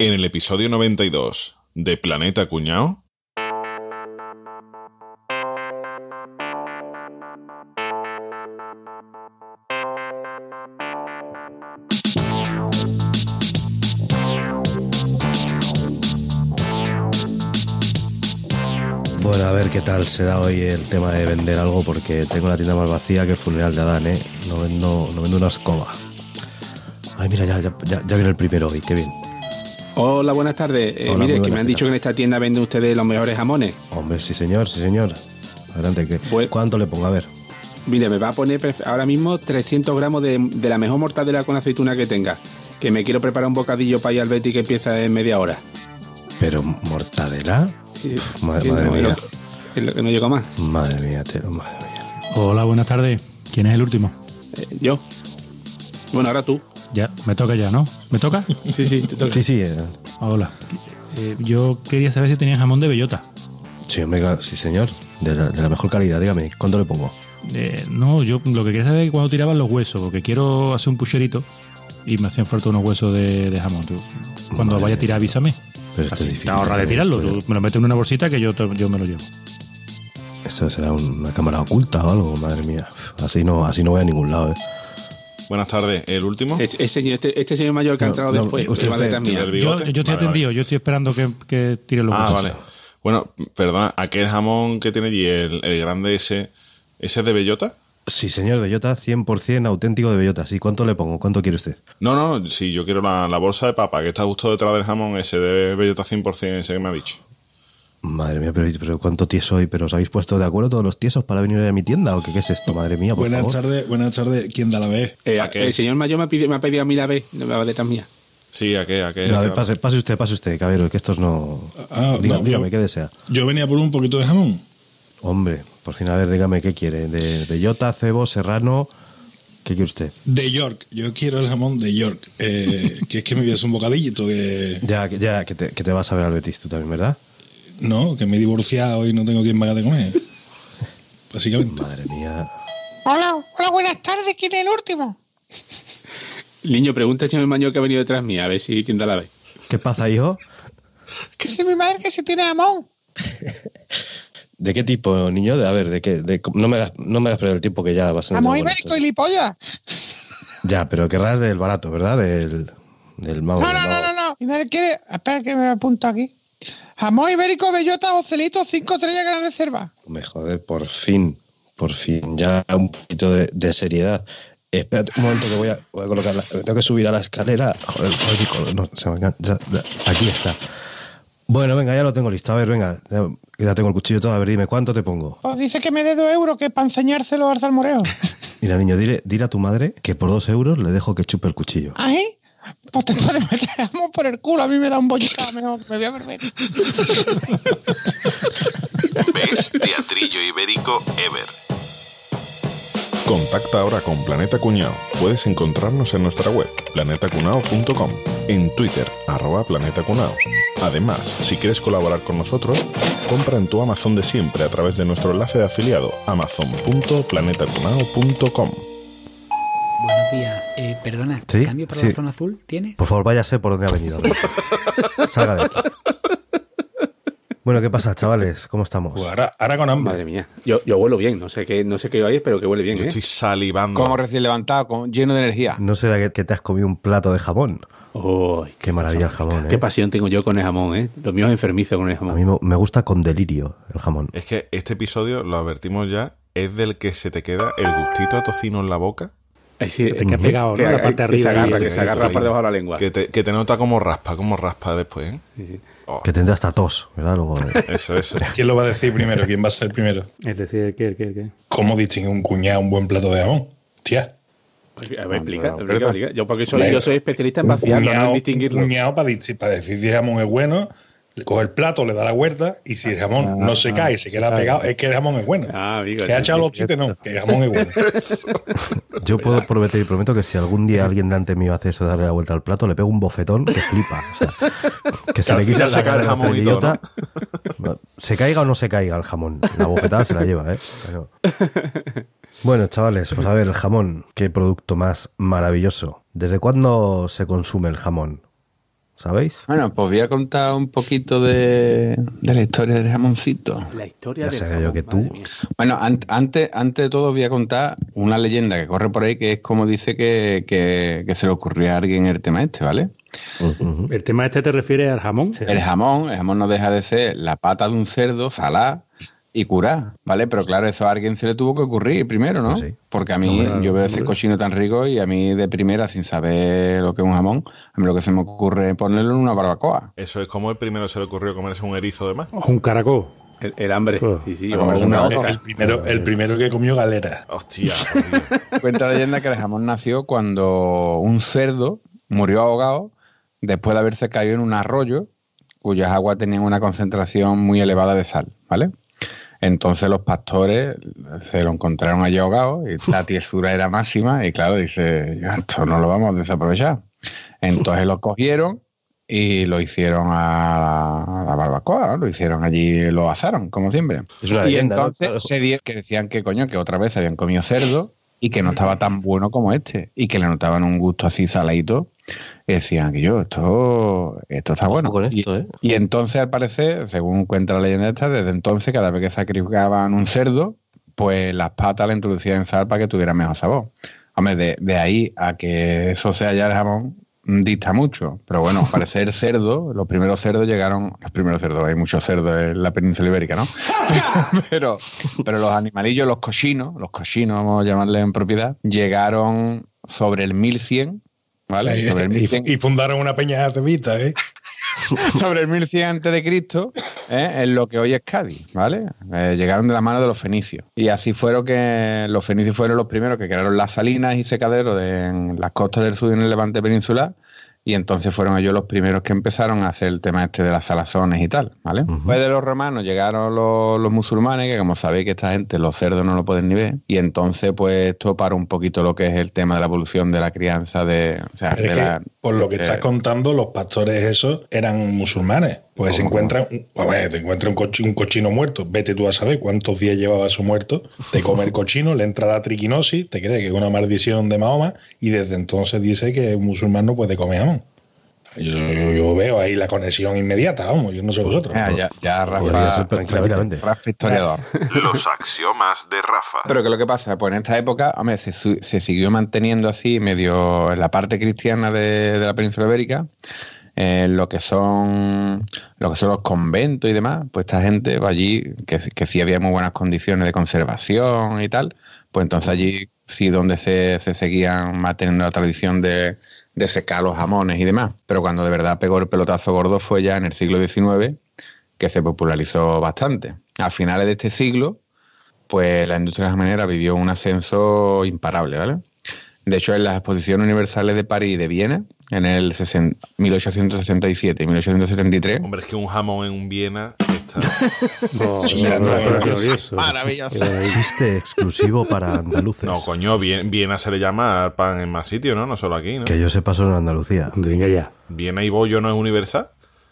En el episodio 92 de Planeta Cuñao. Bueno, a ver qué tal será hoy el tema de vender algo porque tengo la tienda más vacía que el funeral de Adán, ¿eh? No vendo, no vendo una escoba. Ay, mira, ya, ya, ya, viene el primero hoy, qué bien. Hola, buenas tardes. Eh, Hola, mire, que me han ¿qué dicho que en esta tienda venden ustedes los mejores jamones. Hombre, sí señor, sí señor. Adelante, ¿qué? Pues- ¿cuánto le pongo? A ver. Mire, me va a poner ahora mismo 300 gramos de, de la mejor mortadela con aceituna que tenga. Que me quiero preparar un bocadillo para ir al Betty que empieza en media hora. ¿Pero mortadela? Sí, Madre- que madre no, mía. es lo- es lo que no llego más. Madre mía, tero, madre mía. Hola, buenas tardes. ¿Quién es el último? Eh, yo. Bueno, ahora tú. Ya, me toca ya, ¿no? ¿Me toca? Sí, sí, te toca. Sí, sí, eh, Hola. Eh, yo quería saber si tenías jamón de bellota. sí, hombre, claro, sí señor. De la, de la mejor calidad, dígame, ¿cuánto le pongo? Eh, no, yo lo que quería saber es cuando tiraban los huesos, porque quiero hacer un pucherito y me hacían falta unos huesos de, de jamón. Tú, cuando Madre vaya a tirar, avísame. Pero esto Así, es difícil. te ahorra de tirarlo. Tú me lo metes en una bolsita que yo, te- yo me lo llevo. esto será una cámara oculta o algo, madre mía. Así no, así no voy a ningún lado, ¿eh? Buenas tardes, ¿el último? Es- es señor- este, este señor mayor que ha entrado no, después. usted- Yo, estoy Vale, yo estoy esperando que, que tire los Ah, huesos. vale. Bueno, perdona, aquel jamón que tiene allí, el, el grande ese, ¿ese es de bellota? Sí, señor, bellota, 100% auténtico de bellota. Sí, ¿cuánto le pongo? ¿Cuánto quiere usted? No, no, sí, yo quiero la, la bolsa de papa, que está justo detrás del jamón, ese de bellota 100%, ese que me ha dicho. Madre mía, pero, pero cuánto tieso hoy, pero os habéis puesto de acuerdo todos los tiesos para venir hoy a mi tienda o qué, qué es esto, madre mía, por Buenas tardes, buenas tardes. ¿Quién da la vez? Eh, ¿A qué? el señor mayor me ha, pedido, me ha pedido a mí la vez. No me va detrás mía. Sí, aquel, aquel. No, a ver, pase, pase usted, pase usted, caballero, que estos no... Ah, Diga- no, dígame, yo- ¿qué desea? Yo venía por un poquito de jamón. Hombre, por fin, a ver, dígame, ¿qué quiere? ¿De bellota, cebo, serrano? ¿Qué quiere usted? De York. Yo quiero el jamón de York. Eh, que es que me vies un bocadillito. Que, Ya, que- ya que, te, que te vas a ver al Betis tú también, ¿verdad? No, que me he divorciado y no tengo quien me haga de comer. Básicamente. Madre mía. Hola, hola, buenas tardes. ¿Quién es el último? Niño, pregunta señor mayor que ha venido detrás mía, a ver si quién da la vez. ¿Qué pasa, hijo? Que si mi madre que si tiene jamón. ¿De qué tipo, niño? De, a ver, ¿de qué? De, no, me hagas, no me hagas perder el tiempo que ya va a ser... Jamón ibérico y lipolla. Ya, pero querrás del barato, ¿verdad? Del, del mago. No, del no, no, no, no. Mi madre quiere. Espera que me apunto aquí. Jamón ibérico, bellota, ocelito, cinco estrellas, gran reserva. Me joder, por fin, por fin, ya un poquito de, de seriedad. Espérate un momento que voy a, voy a colocarla. Tengo que subir a la escalera. Joder, joder, no, se me ya- ya- aquí está. Bueno, venga, ya lo tengo listo. A ver, venga, ya, ya tengo el cuchillo todo. A ver, dime, ¿cuánto te pongo? Pues dice que me dé dos euros que para enseñárselo al salmoreo. Mira, niño, dile, dile a tu madre que por dos euros le dejo que chupe el cuchillo. ¿Ahí? Pues te puedes meter jamón por el culo. A mí me da un bollicao mejor. Me voy a beber. Ves Teatrillo Ibérico Ever. Contacta ahora con Planeta Cuñao. Puedes encontrarnos en nuestra web, planetacunao.com, en Twitter, arroba planetacunao. Además, si quieres colaborar con nosotros, compra en tu Amazon de siempre a través de nuestro enlace de afiliado, amazon.planetacunao.com. Perdona, ¿Sí? ¿cambio para Sí. la zona azul tiene? Por favor, váyase por donde ha venido. Salga de aquí. Bueno, ¿qué pasa, chavales? ¿Cómo estamos? Pues ahora, ahora con hambre. Madre mía. Yo, yo huelo bien. No sé qué, no sé qué hay, pero que huele bien, Yo ¿eh? estoy salivando. Como recién levantado, con- lleno de energía. ¿No será que, que te has comido un plato de jamón? Uy, Qué maravilla el jamón, ¿eh? Qué pasión tengo yo con el jamón, ¿eh? Lo mío es enfermizo con el A jamón. mí me- gusta con delirio el jamón. Es que este episodio, lo advertimos ya, es del que se te queda el gustito a tocino en la boca, sí, Se te queda pegado, que, ¿no? La parte de que se arriba agarra, que se agarra por debajo de la lengua. que te, que te nota como raspa, como raspa después, ¿eh? Oh, Que tendrá hasta tos, ¿verdad? Luego, eh. eso, eso. ¿Quién lo va a decir primero? ¿Quién va a ser primero? Es decir, el que, el que, el que. ¿Cómo distingue un cuñado un buen plato de jamón? Tía. A ver, explica, pero- explica, explica. Yo porque soy, yo soy especialista en vaciarlo, no en cuñado, distinguirlo. un cuñado para, decir si el jamón es bueno, le coge el plato, le da la huerta y si el jamón no se cae, se queda pegado, es que el jamón es bueno. Ah, amigo. que ha echado sí. los chistes, no, que el jamón es bueno. Yo puedo prometer y prometo que si algún día alguien delante mío hace eso de darle la vuelta al plato, le pego un bofetón que flipa. O sea, que se le quita la el cara de jamón y todo, idiota. Se caiga o no se caiga el jamón. La bofetada se la lleva, ¿eh? Pero- Bueno, chavales, pues a ver, el jamón, qué producto más maravilloso. ¿Desde cuándo se consume el jamón? ¿Sabéis? Bueno, pues voy a contar un poquito de, de la historia del jamoncito. La historia Ya del jamón, yo que tú-. Bueno, an- antes, antes de todo voy a contar una leyenda que corre por ahí que es como dice que, que- que se le ocurrió a alguien el tema este, ¿vale? ¿El tema este te refiere al jamón? El jamón, el jamón no deja de ser la pata de un cerdo, salada y curar, ¿vale? Pero claro, eso a alguien se le tuvo que ocurrir primero, ¿no? Pues sí. Porque a mí, yo veo ese cochino tan rico y a mí de primera, sin saber lo que es un jamón, a mí lo que se me ocurre es ponerlo en una barbacoa. Eso es como el primero se le ocurrió comerse un erizo de más. O un caracol. El, el hambre. Oh. Sí, sí. Para o una. El primero, el primero que comió galera. Hostia. Cuenta la leyenda que el jamón nació cuando un cerdo murió ahogado después de haberse caído en un arroyo cuyas aguas tenían una concentración muy elevada de sal, ¿vale? Entonces los pastores se lo encontraron allí ahogado y la tiesura era máxima y claro, dice, "Ya, esto no lo vamos a desaprovechar. Entonces lo cogieron y lo hicieron a la, a la barbacoa, ¿no? lo hicieron allí, lo asaron, como siempre. Es una y entonces se di- que decían que coño, que otra vez habían comido cerdo y que no estaba tan bueno como este y que le notaban un gusto así saladito y decían que yo, esto, esto está bueno. con Y- esto, ¿eh? y entonces, al parecer, según cuenta la leyenda esta, desde entonces, cada vez que sacrificaban un cerdo, pues las patas le introducían en sal para que tuviera mejor sabor. Hombre, de, de ahí a que eso sea ya el jamón, mm, dista mucho. Pero bueno, al parecer cerdo, los primeros cerdos llegaron, los primeros cerdos, hay muchos cerdos en la península ibérica, ¿no? pero, pero los animalillos, los cochinos, los cochinos, vamos a llamarles en propiedad, llegaron sobre el 1100, ¿vale? Sí, sobre el y, 1100 y fundaron una peña acevita, ¿eh? sobre el 1100 antes de Cristo, ¿eh? en lo que hoy es Cádiz, ¿vale? Eh, llegaron de la mano de los fenicios. Y así fueron que los fenicios fueron los primeros que crearon las salinas y secaderos de, en las costas del sur y en el levante peninsular. Y entonces fueron ellos los primeros que empezaron a hacer el tema este de las salazones y tal, ¿vale? Después de los romanos llegaron los, los musulmanes, que como sabéis que esta gente los cerdos no lo pueden ni ver. Y entonces pues esto para un poquito lo que es el tema de la evolución de la crianza de... O sea, de la- por lo que de- estás contando, los pastores esos eran musulmanes. Pues se ¿Cómo, encuentran, a ver, te encuentran un, cochi- un cochino muerto. Vete tú a saber cuántos días llevaba eso muerto. Te come el cochino, le entra la triquinosis, te cree que es una maldición de Mahoma y desde entonces dice que un musulmán no puede comer jamón. Yo, yo- yo veo ahí la conexión inmediata, vamos, yo no sé vosotros. Ya, ya, ya Podría Rafa, tranquilamente. Rafa historiador. Los axiomas de Rafa. Pero que lo que pasa, pues en esta época, hombre, se, siguió manteniendo así medio en la parte cristiana de, de la península ibérica, en lo que son que son los conventos y demás, pues esta gente va allí, que, que sí había muy buenas condiciones de conservación y tal, pues entonces allí sí donde se, se seguían manteniendo la tradición de, de secar los jamones y demás. Pero cuando de verdad pegó el pelotazo gordo fue ya en el siglo XIX, que se popularizó bastante. A finales de este siglo, pues la industria jamonera vivió un ascenso imparable, ¿vale? De hecho, en las exposiciones universales de París y de Viena, en el 60 1867 y 1873, Hombre, es que un jamón en un Viena está. Oh, Sí, no, no, no, glorioso. Maravilloso. Existe exclusivo para andaluces. No, coño, Vie- Viena se le llama al pan en más sitios, ¿no? No solo aquí, ¿no? Que yo sepa solo en Andalucía. Venga ya. Viena y bollo no es universal.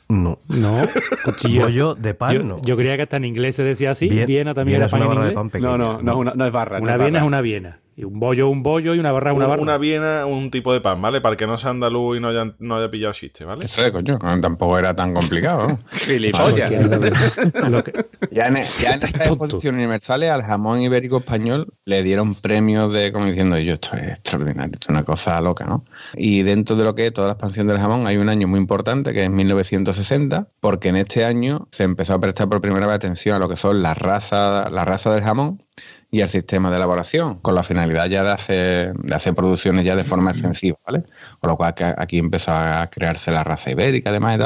No. No, cuchillo. Bollo de pan, yo, no. yo creía que hasta en inglés se decía así. Bien- Viena también Viena era es pan una en de pan pequeña. No, no, no, no es barra. no Una es Viena barra. es una Viena. Y un bollo, un bollo y una barra, una barra. Una Viena, un tipo de pan, ¿vale? Para el que no sea andaluz y no haya, no haya pillado el chiste, ¿vale? eso de coño, tampoco era tan complicado. Ya en, ya en tontos. exposiciones universales al jamón ibérico español le dieron premios de, como diciendo, yo esto es extraordinario, esto es una cosa loca, ¿no? Y dentro de lo que es toda la expansión del jamón hay un año muy importante que es 1960, porque en este año se empezó a prestar por primera vez atención a lo que son las razas, la raza del jamón y al sistema de elaboración, con la finalidad ya de hacer, de hacer producciones ya de forma extensiva, ¿vale? Con lo cual que aquí empezó a crearse la raza ibérica, además,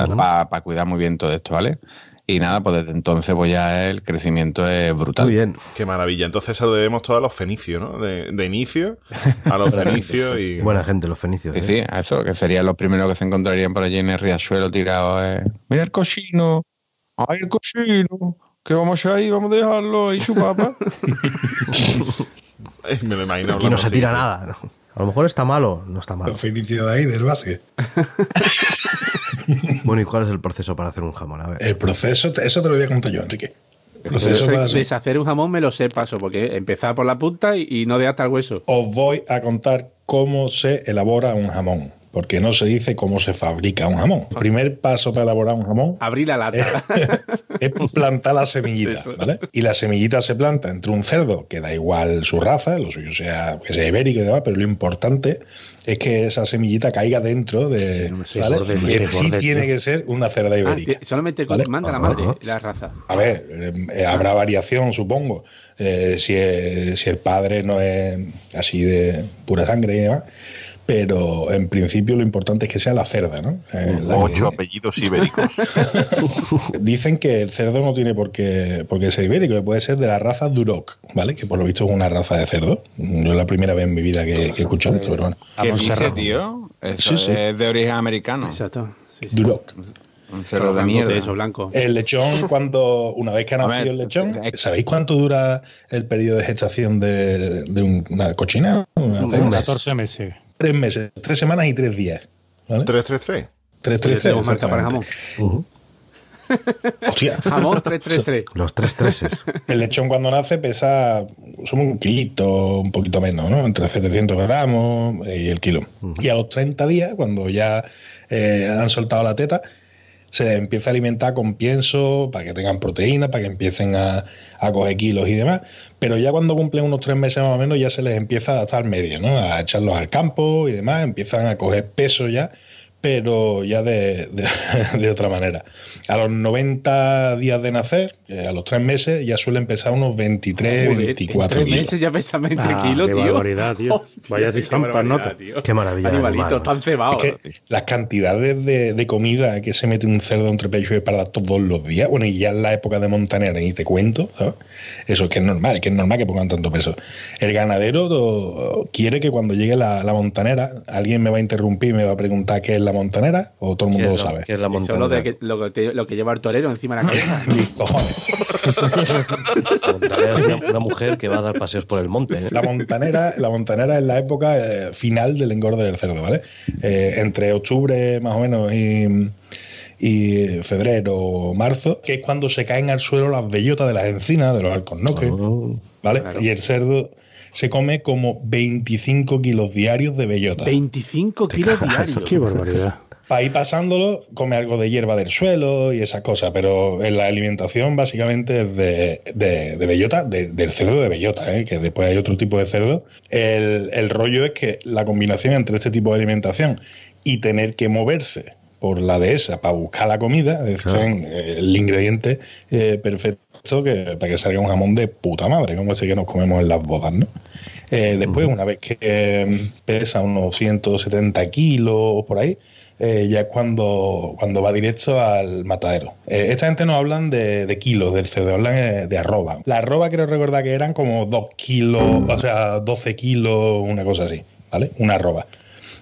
para cuidar muy bien todo esto, ¿vale? Y nada, pues desde entonces pues ya el crecimiento es brutal. Muy bien. Qué maravilla. Entonces eso lo debemos todo a los fenicios, ¿no? De, de inicio a los fenicios y... Buena gente, los fenicios. Sí, ¿eh? sí, a eso, que serían los primeros que se encontrarían por allí en el riachuelo tirado. Eh. Mira el cochino, ay el cochino, que vamos a hacer ahí, vamos a dejarlo ahí su papa. Eh, Me lo imagino. Aquí no se así. tira nada. ¿no? A lo mejor está malo, no está malo. Fenicios de ahí, del básquet. Bueno, ¿y cuál es el proceso para hacer un jamón? A ver. El proceso, eso te lo voy a contar yo, Enrique. El proceso Eso para de hacer- deshacer un jamón me lo sé paso, porque empezar por la punta y, y no de hasta el hueso. Os voy a contar cómo se elabora un jamón. Porque no se dice cómo se fabrica un jamón. El primer paso para elaborar un jamón Abrir la lata. es plantar la semillita. ¿vale? Y la semillita se planta entre un cerdo, que da igual su raza, lo suyo sea que sea ibérico y demás, pero lo importante es que esa semillita caiga dentro de. Sí, no me sé, ¿vale? borde, que borde, sí borde, tiene tío. que ser una cerda Ah, ibérica. ti- solamente ¿Vale? manda la madre la raza. A ver, eh, eh, habrá variación, supongo. eh, si, eh, si el padre no es así de pura sangre y demás. Pero en principio lo importante es que sea la cerda, ¿no? Eh, la que- Ocho apellidos ibéricos. Dicen que el cerdo no tiene por qué, por qué ser ibérico, que puede ser de la raza Duroc, ¿vale? Que por lo visto es una raza de cerdo. Yo es la primera vez en mi vida que, que he escuchado esto, pero bueno. ¿Qué dice, tío? Eso Sí, sí. es de origen americano. Exacto. Sí, sí. Duroc. Un cerdo de mierda. Eso, blanco. El lechón, cuando una vez que ha nacido ver, el lechón, eh, ¿sabéis cuánto dura el periodo de gestación de, de un- una cochina? Una cerda? 14 meses. Tres meses, tres semanas y tres días. ¿vale? 333. Tres, Yo tres, tres. tengo marca para jamón. exactamente. Hostia. Jamón 333. Los tres treses. El lechón cuando nace pesa somos un kilito, un poquito menos, ¿no? Entre 700 gramos y el kilo. Y a los 30 días, cuando ya eh, han soltado la teta, se empieza a alimentar con pienso para que tengan proteína, para que empiecen a, a coger kilos y demás. Pero ya cuando cumplen unos tres meses más o menos, ya se les empieza a adaptar medio, ¿no? A echarlos al campo y demás, empiezan a coger peso ya pero ya de, de- de otra manera. A los 90 días de nacer, eh, a los tres meses, ya suele empezar unos 23, Joder, en 24 tres kilos. meses ya pesa 20 Ah, kilos, qué tío. barbaridad, tío. Hostia, Vaya si qué zampas, nota. tío. Qué maravilla Animalitos animal, tan cebados. Es que las cantidades de, de comida que se mete un cerdo entre pecho y para todos los días, bueno, y ya en la época de montanera, ni te cuento, ¿sabes? Eso es que es normal, que es normal que pongan tanto peso. El ganadero do- quiere que cuando llegue la, la montanera, alguien me va a interrumpir y me va a preguntar qué es la montanera, o todo el ¿Qué mundo lo la- sabe. qué es la Eso es lo, de que, lo, que lo que lleva el torero encima de la cabeza. Mis cojones. La montañera es una, una mujer que va a dar paseos por el monte. ¿eh? La montanera, la montanera es la época eh, final del engorde del cerdo, ¿vale? Eh, entre octubre más o menos y, y febrero o marzo, que es cuando se caen al suelo las bellotas de las encinas, de los alcornoques, Oh. ¿vale? Claro. Y el cerdo se come como 25 kilos diarios de bellota. 25 kilos diarios. Qué barbaridad. Para ir pasándolo, come algo de hierba del suelo y esas cosas, pero en la alimentación básicamente es de, de- de bellota, de- del cerdo de bellota, ¿eh? que después hay otro tipo de cerdo. El, el rollo es que la combinación entre este tipo de alimentación y tener que moverse por la dehesa para buscar la comida es Claro. eh, el ingrediente eh, perfecto que, para que salga un jamón de puta madre, como ese que nos comemos en las bodas, ¿no? Eh, después, una vez que eh, pesa unos 170 kilos o por ahí, eh, ya es cuando, cuando va directo al matadero. Eh, esta gente no hablan de, de kilos del cerdo, hablan eh, de arroba. La arroba creo recordar que eran como 2 kilos, o sea, 12 kilos, una cosa así, ¿vale? Una arroba.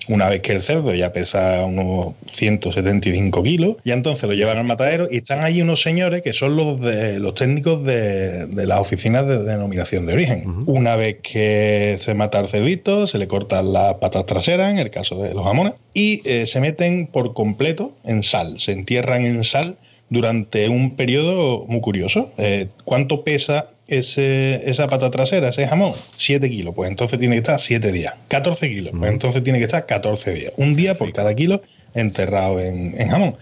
Una vez que el cerdo ya pesa unos 175 kilos, ya entonces lo llevan al matadero y están allí unos señores que son los de los técnicos de, de las oficinas de denominación de origen. Una vez que se mata al cerdito, se le cortan las patas traseras, en el caso de los jamones, y eh, se meten por completo en sal, se entierran en sal durante un periodo muy curioso. Eh, ¿Cuánto pesa ese, esa pata trasera, ese jamón? 7 kilos. Pues entonces tiene que estar 7 días. 14 kilos. Pues entonces tiene que estar 14 días. Un día por cada kilo enterrado en, en jamón.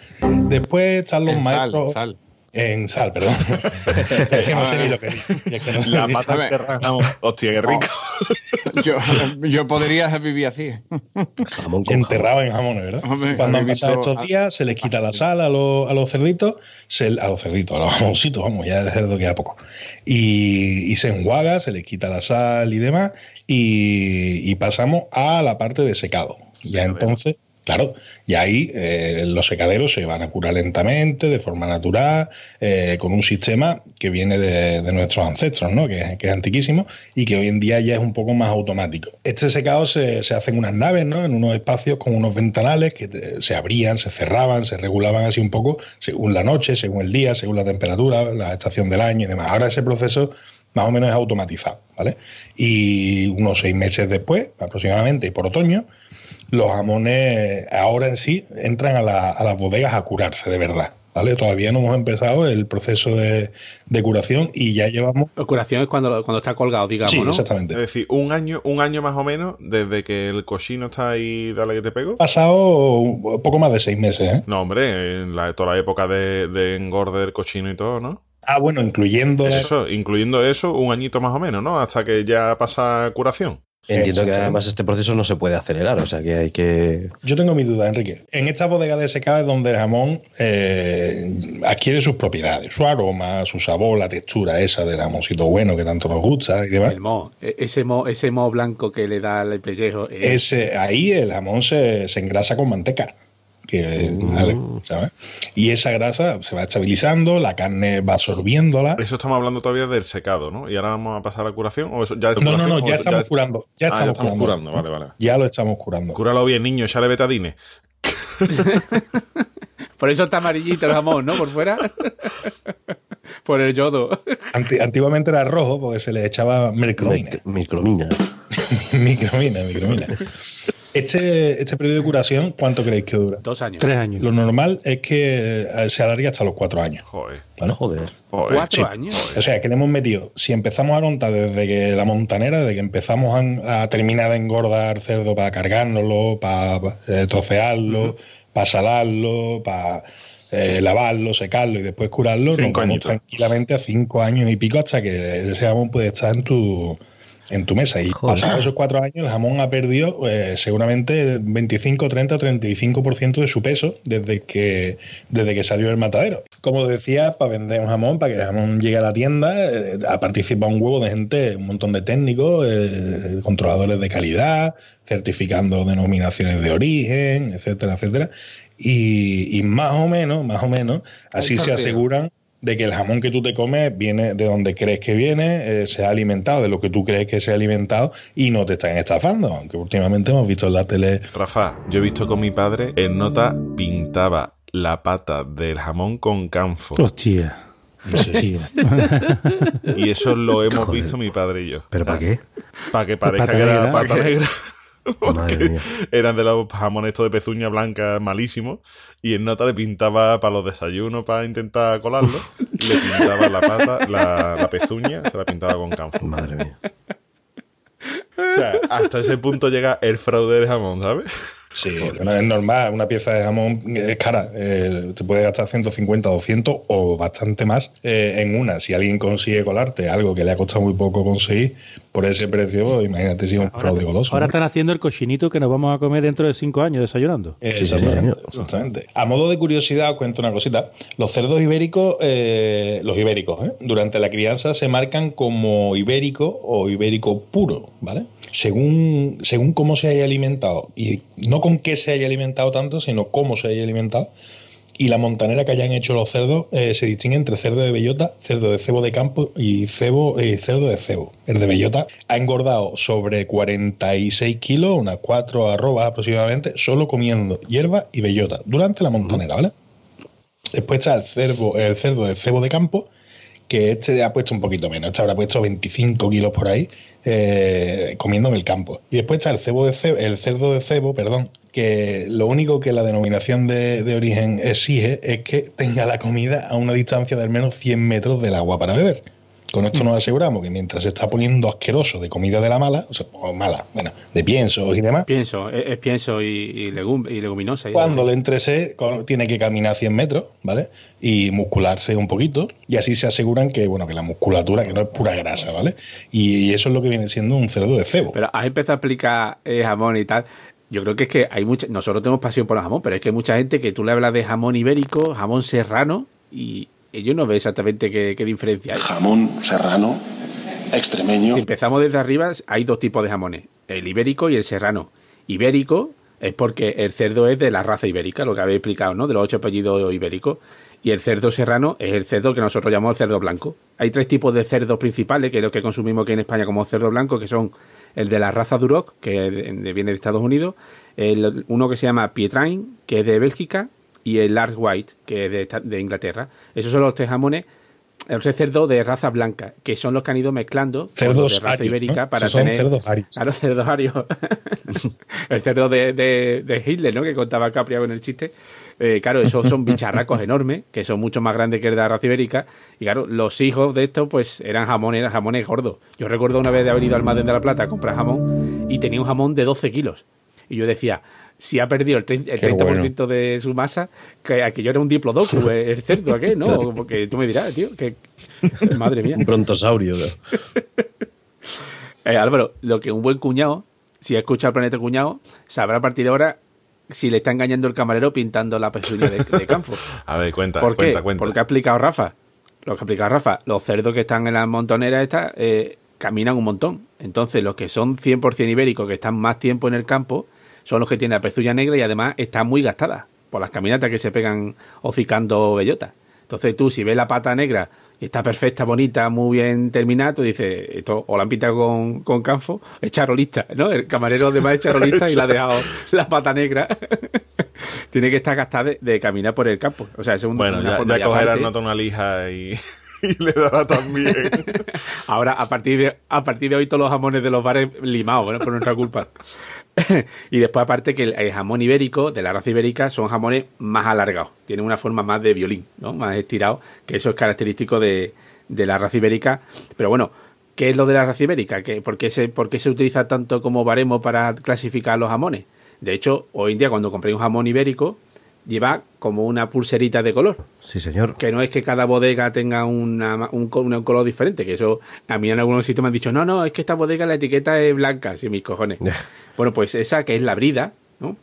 Después están los En sal, maestros. sal. En sal, perdón. es que no sé ni lo que digo. Es que no sé La pata jamón. Hostia, qué rico. Yo, yo podría vivir así. Jamón con enterrado en jamones, ¿verdad? Hombre, Cuando han pasado visto- estos días, se les quita la sal a los, a los cerditos, se- a los cerditos, a los jamoncitos, vamos, ya de cerdo queda poco. Y, y se enjuaga, se les quita la sal y demás, y, y pasamos a la parte de secado. Ya entonces, claro, y ahí eh, los secaderos se van a curar lentamente, de forma natural, eh, con un sistema que viene de, nuestros ancestros, ¿no? que, es antiquísimo y que hoy en día ya es un poco más automático. Este secado se, hace en unas naves, ¿no? en unos espacios con unos ventanales que eh, se abrían, se cerraban, se regulaban así un poco según la noche, según el día, según la temperatura, la estación del año y demás. Ahora ese proceso más o menos es automatizado, ¿vale? Y unos seis meses después, aproximadamente, por otoño, los jamones ahora en sí entran a, la- a las bodegas a curarse de verdad. ¿Vale? Todavía no hemos empezado el proceso de, de curación y ya llevamos. La curación es cuando, cuando está colgado, digamos, Sí, ¿no? exactamente. Es decir, un año, un año más o menos desde que el cochino está ahí, dale que te pego. pasado un poco más de seis meses, ¿eh? No, hombre, en la, toda la época de, de engorde del cochino y todo, ¿no? Ah, bueno, incluyendo. Eso, incluyendo eso, un añito más o menos, ¿no? Hasta que ya pasa curación. Entiendo que además este proceso no se puede acelerar, o sea que hay que. Yo tengo mi duda, Enrique. En esta bodega de secado es donde el jamón eh, adquiere sus propiedades, su aroma, su sabor, la textura esa del jamoncito bueno que tanto nos gusta y demás. El mo, e- ese mo, ese mo blanco que le da el pellejo. eh, Ese, ahí el jamón se, se engrasa con manteca. Que, ¿vale? ¿sabes? Y esa grasa se va estabilizando, la carne va absorbiéndola. Eso estamos hablando todavía del secado, ¿no? Y ahora vamos a pasar a la curación. ¿O eso ya es No, no, curación, no, o ya eso estamos es- curando. Ya Ah, estamos, ya estamos curando. curando, vale, vale. Ya lo estamos curando. Cúralo bien, niño, échale betadine. Por eso está amarillito el jamón, ¿no? Por fuera. Por el yodo. Anti- antiguamente era rojo porque se le echaba mercromina. Mic- Micromina. micromina, micromina. Este, este periodo de curación, ¿cuánto creéis que dura? Dos años. Tres años. Lo normal es que eh, se alargue hasta los cuatro años. Joder. ¿vale? Joder. joder. Cuatro Sí. años. O sea, que le hemos metido, si empezamos a contar desde que la montanera, desde que empezamos a, a terminar de engordar cerdo para cargárnoslo, para eh, trocearlo, para salarlo, para eh, lavarlo, secarlo y después curarlo, nos Cinco vamos añitos. tranquilamente a cinco años y pico hasta que ese jamón puede estar en tu en tu mesa. Y Joder. pasados esos cuatro años, el jamón ha perdido eh, seguramente 25, 30, 35% de su peso desde que, desde que salió del matadero. Como decía, para vender un jamón, para que el jamón llegue a la tienda, eh, ha participado un huevo de gente, un montón de técnicos, eh, controladores de calidad, certificando denominaciones de origen, etcétera, etcétera. Y, y más o menos, más o menos, así se aseguran de que el jamón que tú te comes viene de donde crees que viene, eh, se ha alimentado de lo que tú crees que se ha alimentado y no te están estafando. Aunque últimamente hemos visto en la tele. Rafa, yo he visto con mi padre, en nota pintaba la pata del jamón con canfo. Hostia. Hostia. Y eso lo hemos visto mi padre y yo. ¿Pero para qué? Para que parezca Pata que era negra. pata negra. Madre Porque mía. eran de los jamones estos de pezuña blanca malísimos. Y en nota le pintaba para los desayunos para intentar colarlo. le pintaba la pata, la, la pezuña, se la pintaba con canfo. Madre mía. O sea, hasta ese punto llega el fraude del jamón, ¿sabes? Sí, bueno, es normal, una pieza de jamón es cara, eh, te puede gastar 150, 200 o bastante más eh, en una. Si alguien consigue colarte algo que le ha costado muy poco conseguir por ese precio, pues imagínate si es un fraude goloso. Ahora están haciendo el cochinito que nos vamos a comer dentro de cinco años desayunando. Eh, Exactamente, exactamente. A modo de curiosidad, os cuento una cosita. Los cerdos ibéricos, eh, los ibéricos, ¿eh? durante la crianza se marcan como ibérico o ibérico puro, ¿vale? Según, según cómo se haya alimentado, y no con qué se haya alimentado tanto, sino cómo se haya alimentado. Y la montanera que hayan hecho los cerdos eh, se distingue entre cerdo de bellota, cerdo de cebo de campo y cebo, eh, cerdo de cebo. El de bellota ha engordado sobre 46 kilos, unas 4 arrobas aproximadamente, solo comiendo hierba y bellota durante la montanera, ¿vale? Después está el cerdo, el cerdo de cebo de campo, que este ha puesto un poquito menos, este habrá puesto 25 kilos por ahí, eh, comiendo en el campo. Y después está el, cebo de cebo, el cerdo de cebo, perdón, que lo único que la denominación de, de origen exige es que tenga la comida a una distancia de al menos 100 metros del agua para beber. Con esto nos aseguramos que mientras se está poniendo asqueroso de comida de la mala, o sea, o mala, bueno, de piensos y demás, Pienso, es, es pienso y, y, legum- y leguminosa. y- cuando le entre sed, co- tiene que caminar 100 metros, ¿vale? Y muscularse un poquito. Y así se aseguran que, bueno, que la musculatura, que no es pura grasa, ¿vale? Y, y eso es lo que viene siendo un cerdo de cebo. Pero has empezado a explicar eh, jamón y tal. Yo creo que es que hay mucha. Nosotros tenemos pasión por el jamón, pero es que hay mucha gente que tú le hablas de jamón ibérico, jamón serrano, y ellos no ven exactamente qué, qué diferencia hay. Jamón serrano, extremeño. Si empezamos desde arriba, hay dos tipos de jamones: el ibérico y el serrano. Ibérico es porque el cerdo es de la raza ibérica, lo que habéis explicado, ¿no? De los ocho apellidos ibéricos. Y el cerdo serrano es el cerdo que nosotros llamamos cerdo blanco. Hay tres tipos de cerdos principales, que es lo que consumimos aquí en España como cerdo blanco, que son el de la raza Duroc, que viene de Estados Unidos, el, uno que se llama Pietrain, que es de Bélgica, y el Lars White, que es de, Inglaterra. Esos son los tres jamones el cerdo de raza blanca, que son los que han ido mezclando Cerdos de raza arios, ibérica ¿no? para tener. cerdos arios. Claro, cerdos arios. el cerdo de, de- de Hitler, ¿no? Que contaba Capria con el chiste. Eh, claro, esos son bicharracos enormes, que son mucho más grandes que el de la raza ibérica. Y claro, los hijos de estos, pues eran jamones, eran jamones gordos. Yo recuerdo una vez de haber ido al Almacén de la Plata a comprar jamón y tenía un jamón de 12 kilos. Y yo decía, si ha perdido el 30%, el Qué 30% de su masa, que aquello era un diplodocus, el cerdo, ¿a qué? No, porque tú me dirás, tío, que. Madre mía. Un brontosaurio. Eh, Álvaro, lo que un buen cuñado, si ha escuchado el planeta cuñado, sabrá a partir de ahora si le está engañando el camarero pintando la pezuña de, de Canfo. A ver, cuenta, ¿Por qué? cuenta, cuenta. Porque ha explicado Rafa. Lo que ha explicado Rafa, los cerdos que están en las montoneras estas eh, caminan un montón. Entonces, los que son 100% ibéricos, que están más tiempo en el campo, son los que tienen la pezuña negra y además están muy gastadas por las caminatas que se pegan hocicando bellotas. Entonces, tú, si ves la pata negra y está perfecta, bonita, muy bien terminada, tú dices, esto o la han pintado con, con canfo, es charolista, ¿no? El camarero además es charolista y le ha dejado la pata negra. Tiene que estar gastada de, de caminar por el campo. O sea, es un, Bueno, una ya, forma ya nota una lija y, y le dará también. Ahora, a partir de a partir de hoy, todos los jamones de los bares limados, bueno, por nuestra culpa. y después, aparte, que el, jamón ibérico, de la raza ibérica, son jamones más alargados. Tienen una forma más de violín, ¿no? Más estirado, que eso es característico de, de la raza ibérica. Pero bueno, ¿qué es lo de la raza ibérica? ¿Qué, por, qué se, ¿Por qué se utiliza tanto como baremo para clasificar los jamones? De hecho, hoy en día, cuando compré un jamón ibérico, lleva como una pulserita de color Sí, señor. que no es que cada bodega tenga una, un, un color diferente, que eso a mí en algunos sitios me han dicho, no, no, es que esta bodega la etiqueta es blanca, sí, mis cojones. bueno, pues esa que es la brida, ¿no?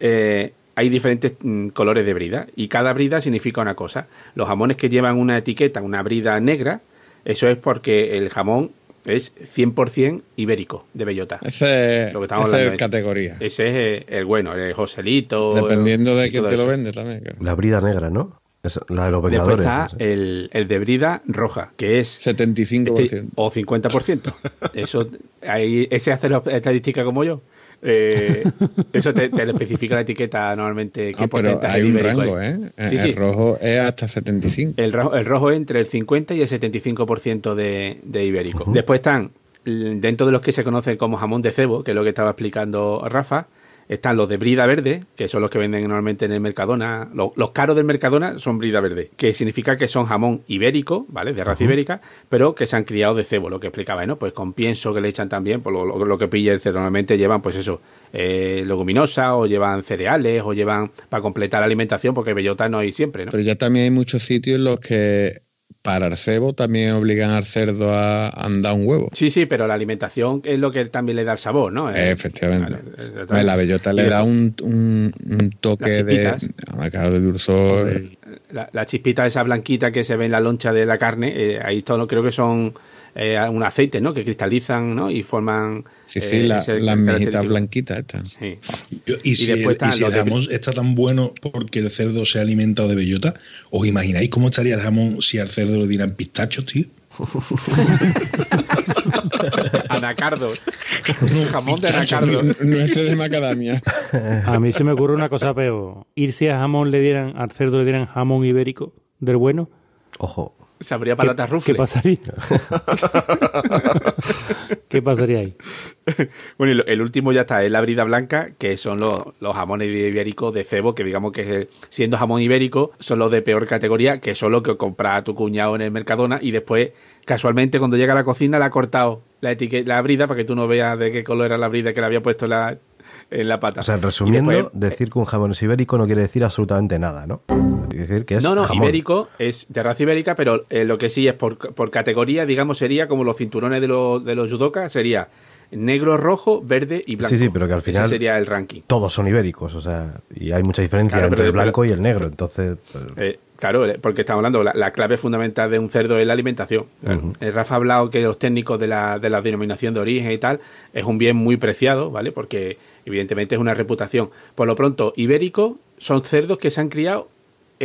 Eh, hay diferentes mm, colores de brida y cada brida significa una cosa. Los jamones que llevan una etiqueta, una brida negra, eso es porque el jamón es 100% ibérico de bellota. Ese, Lo que estamos ese hablando es categoría. Ese es eh, el bueno, el Joselito. Dependiendo de quién te lo vende también. claro. La brida negra, ¿no? Es la de los Después Vengadores. está el, el de brida roja, que es 75%. este- o 50%. Eso, ahí, ese hace la estadística como yo. Eh, eso te, especifica la etiqueta normalmente. qué Ah, pero porcentaje hay un ibérico rango. ¿eh? Sí, el sí. rojo es hasta 75. El rojo, el rojo es entre el 50 y el 75% de, de ibérico. Después están, dentro de los que se conocen como jamón de cebo, que es lo que estaba explicando Rafa, están los de brida verde, que son los que venden normalmente en el Mercadona. Los, los caros del Mercadona son brida verde, que significa que son jamón ibérico, ¿vale? De raza ibérica, pero que se han criado de cebo, lo que explicaba, ¿no? Pues con pienso que le echan también, por lo, lo- lo que pilla el cerdo. Normalmente llevan, pues eso, eh, leguminosa, o llevan cereales, o llevan para completar la alimentación, porque bellota no hay siempre, ¿no? Pero ya también hay muchos sitios en los que para el cebo también obligan al cerdo a andar un huevo. Sí, sí, pero la alimentación es lo que también le da el sabor, ¿no? Eh, Efectivamente. claro. Pues la bellota le da un, un, un toque de, ah, de dulzor. La, la chispita esa blanquita que se ve en la loncha de la carne, eh, ahí todo creo que son eh, un aceite, ¿no? Que cristalizan, ¿no? Y forman... Sí, sí, eh, la- las mijitas característico. blanquitas estas. Sí. Yo- y, si, después el, y si de- jamón está tan bueno porque el cerdo se ha alimentado de bellota, ¿os imagináis cómo estaría el jamón si al cerdo le dieran pistachos, tío? Anacardos. Jamón de anacardos. Nueces de macadamia. A mí se me ocurre una cosa peor. Ir si a jamón le dieran, al cerdo le dieran jamón ibérico del bueno. Ojo. Sabría patatas ¿Qué, rufle. ¿Qué pasaría? ¿Qué pasaría ahí? Bueno, y el último ya está, es la brida blanca, que son los, los jamones ibéricos de cebo, que digamos que siendo jamón ibérico son los de peor categoría, que son los que compra tu cuñado en el Mercadona y después, casualmente, cuando llega a la cocina, le ha cortado la etiqueta, la brida para que tú no veas de qué color era la brida que le había puesto la, en la pata. O sea, resumiendo, después, decir que un jamón es ibérico no quiere decir absolutamente nada, ¿no? Decir que es no, no, jamón. ibérico es de raza ibérica, pero eh, lo que sí es por, por categoría, digamos, sería como los cinturones de los, de los judokas, sería negro, rojo, verde y blanco. Sí, sí, pero que al final Ese sería el ranking. todos son ibéricos, o sea, y hay mucha diferencia Claro, entre pero- el blanco pero- y el negro, entonces... pues, Eh, claro, eh, porque estamos hablando, la, la clave fundamental de un cerdo es la alimentación. Claro. Eh, Rafa ha hablado que los técnicos de la, de la denominación de origen y tal es un bien muy preciado, ¿vale? Porque evidentemente es una reputación. Por lo pronto, ibérico son cerdos que se han criado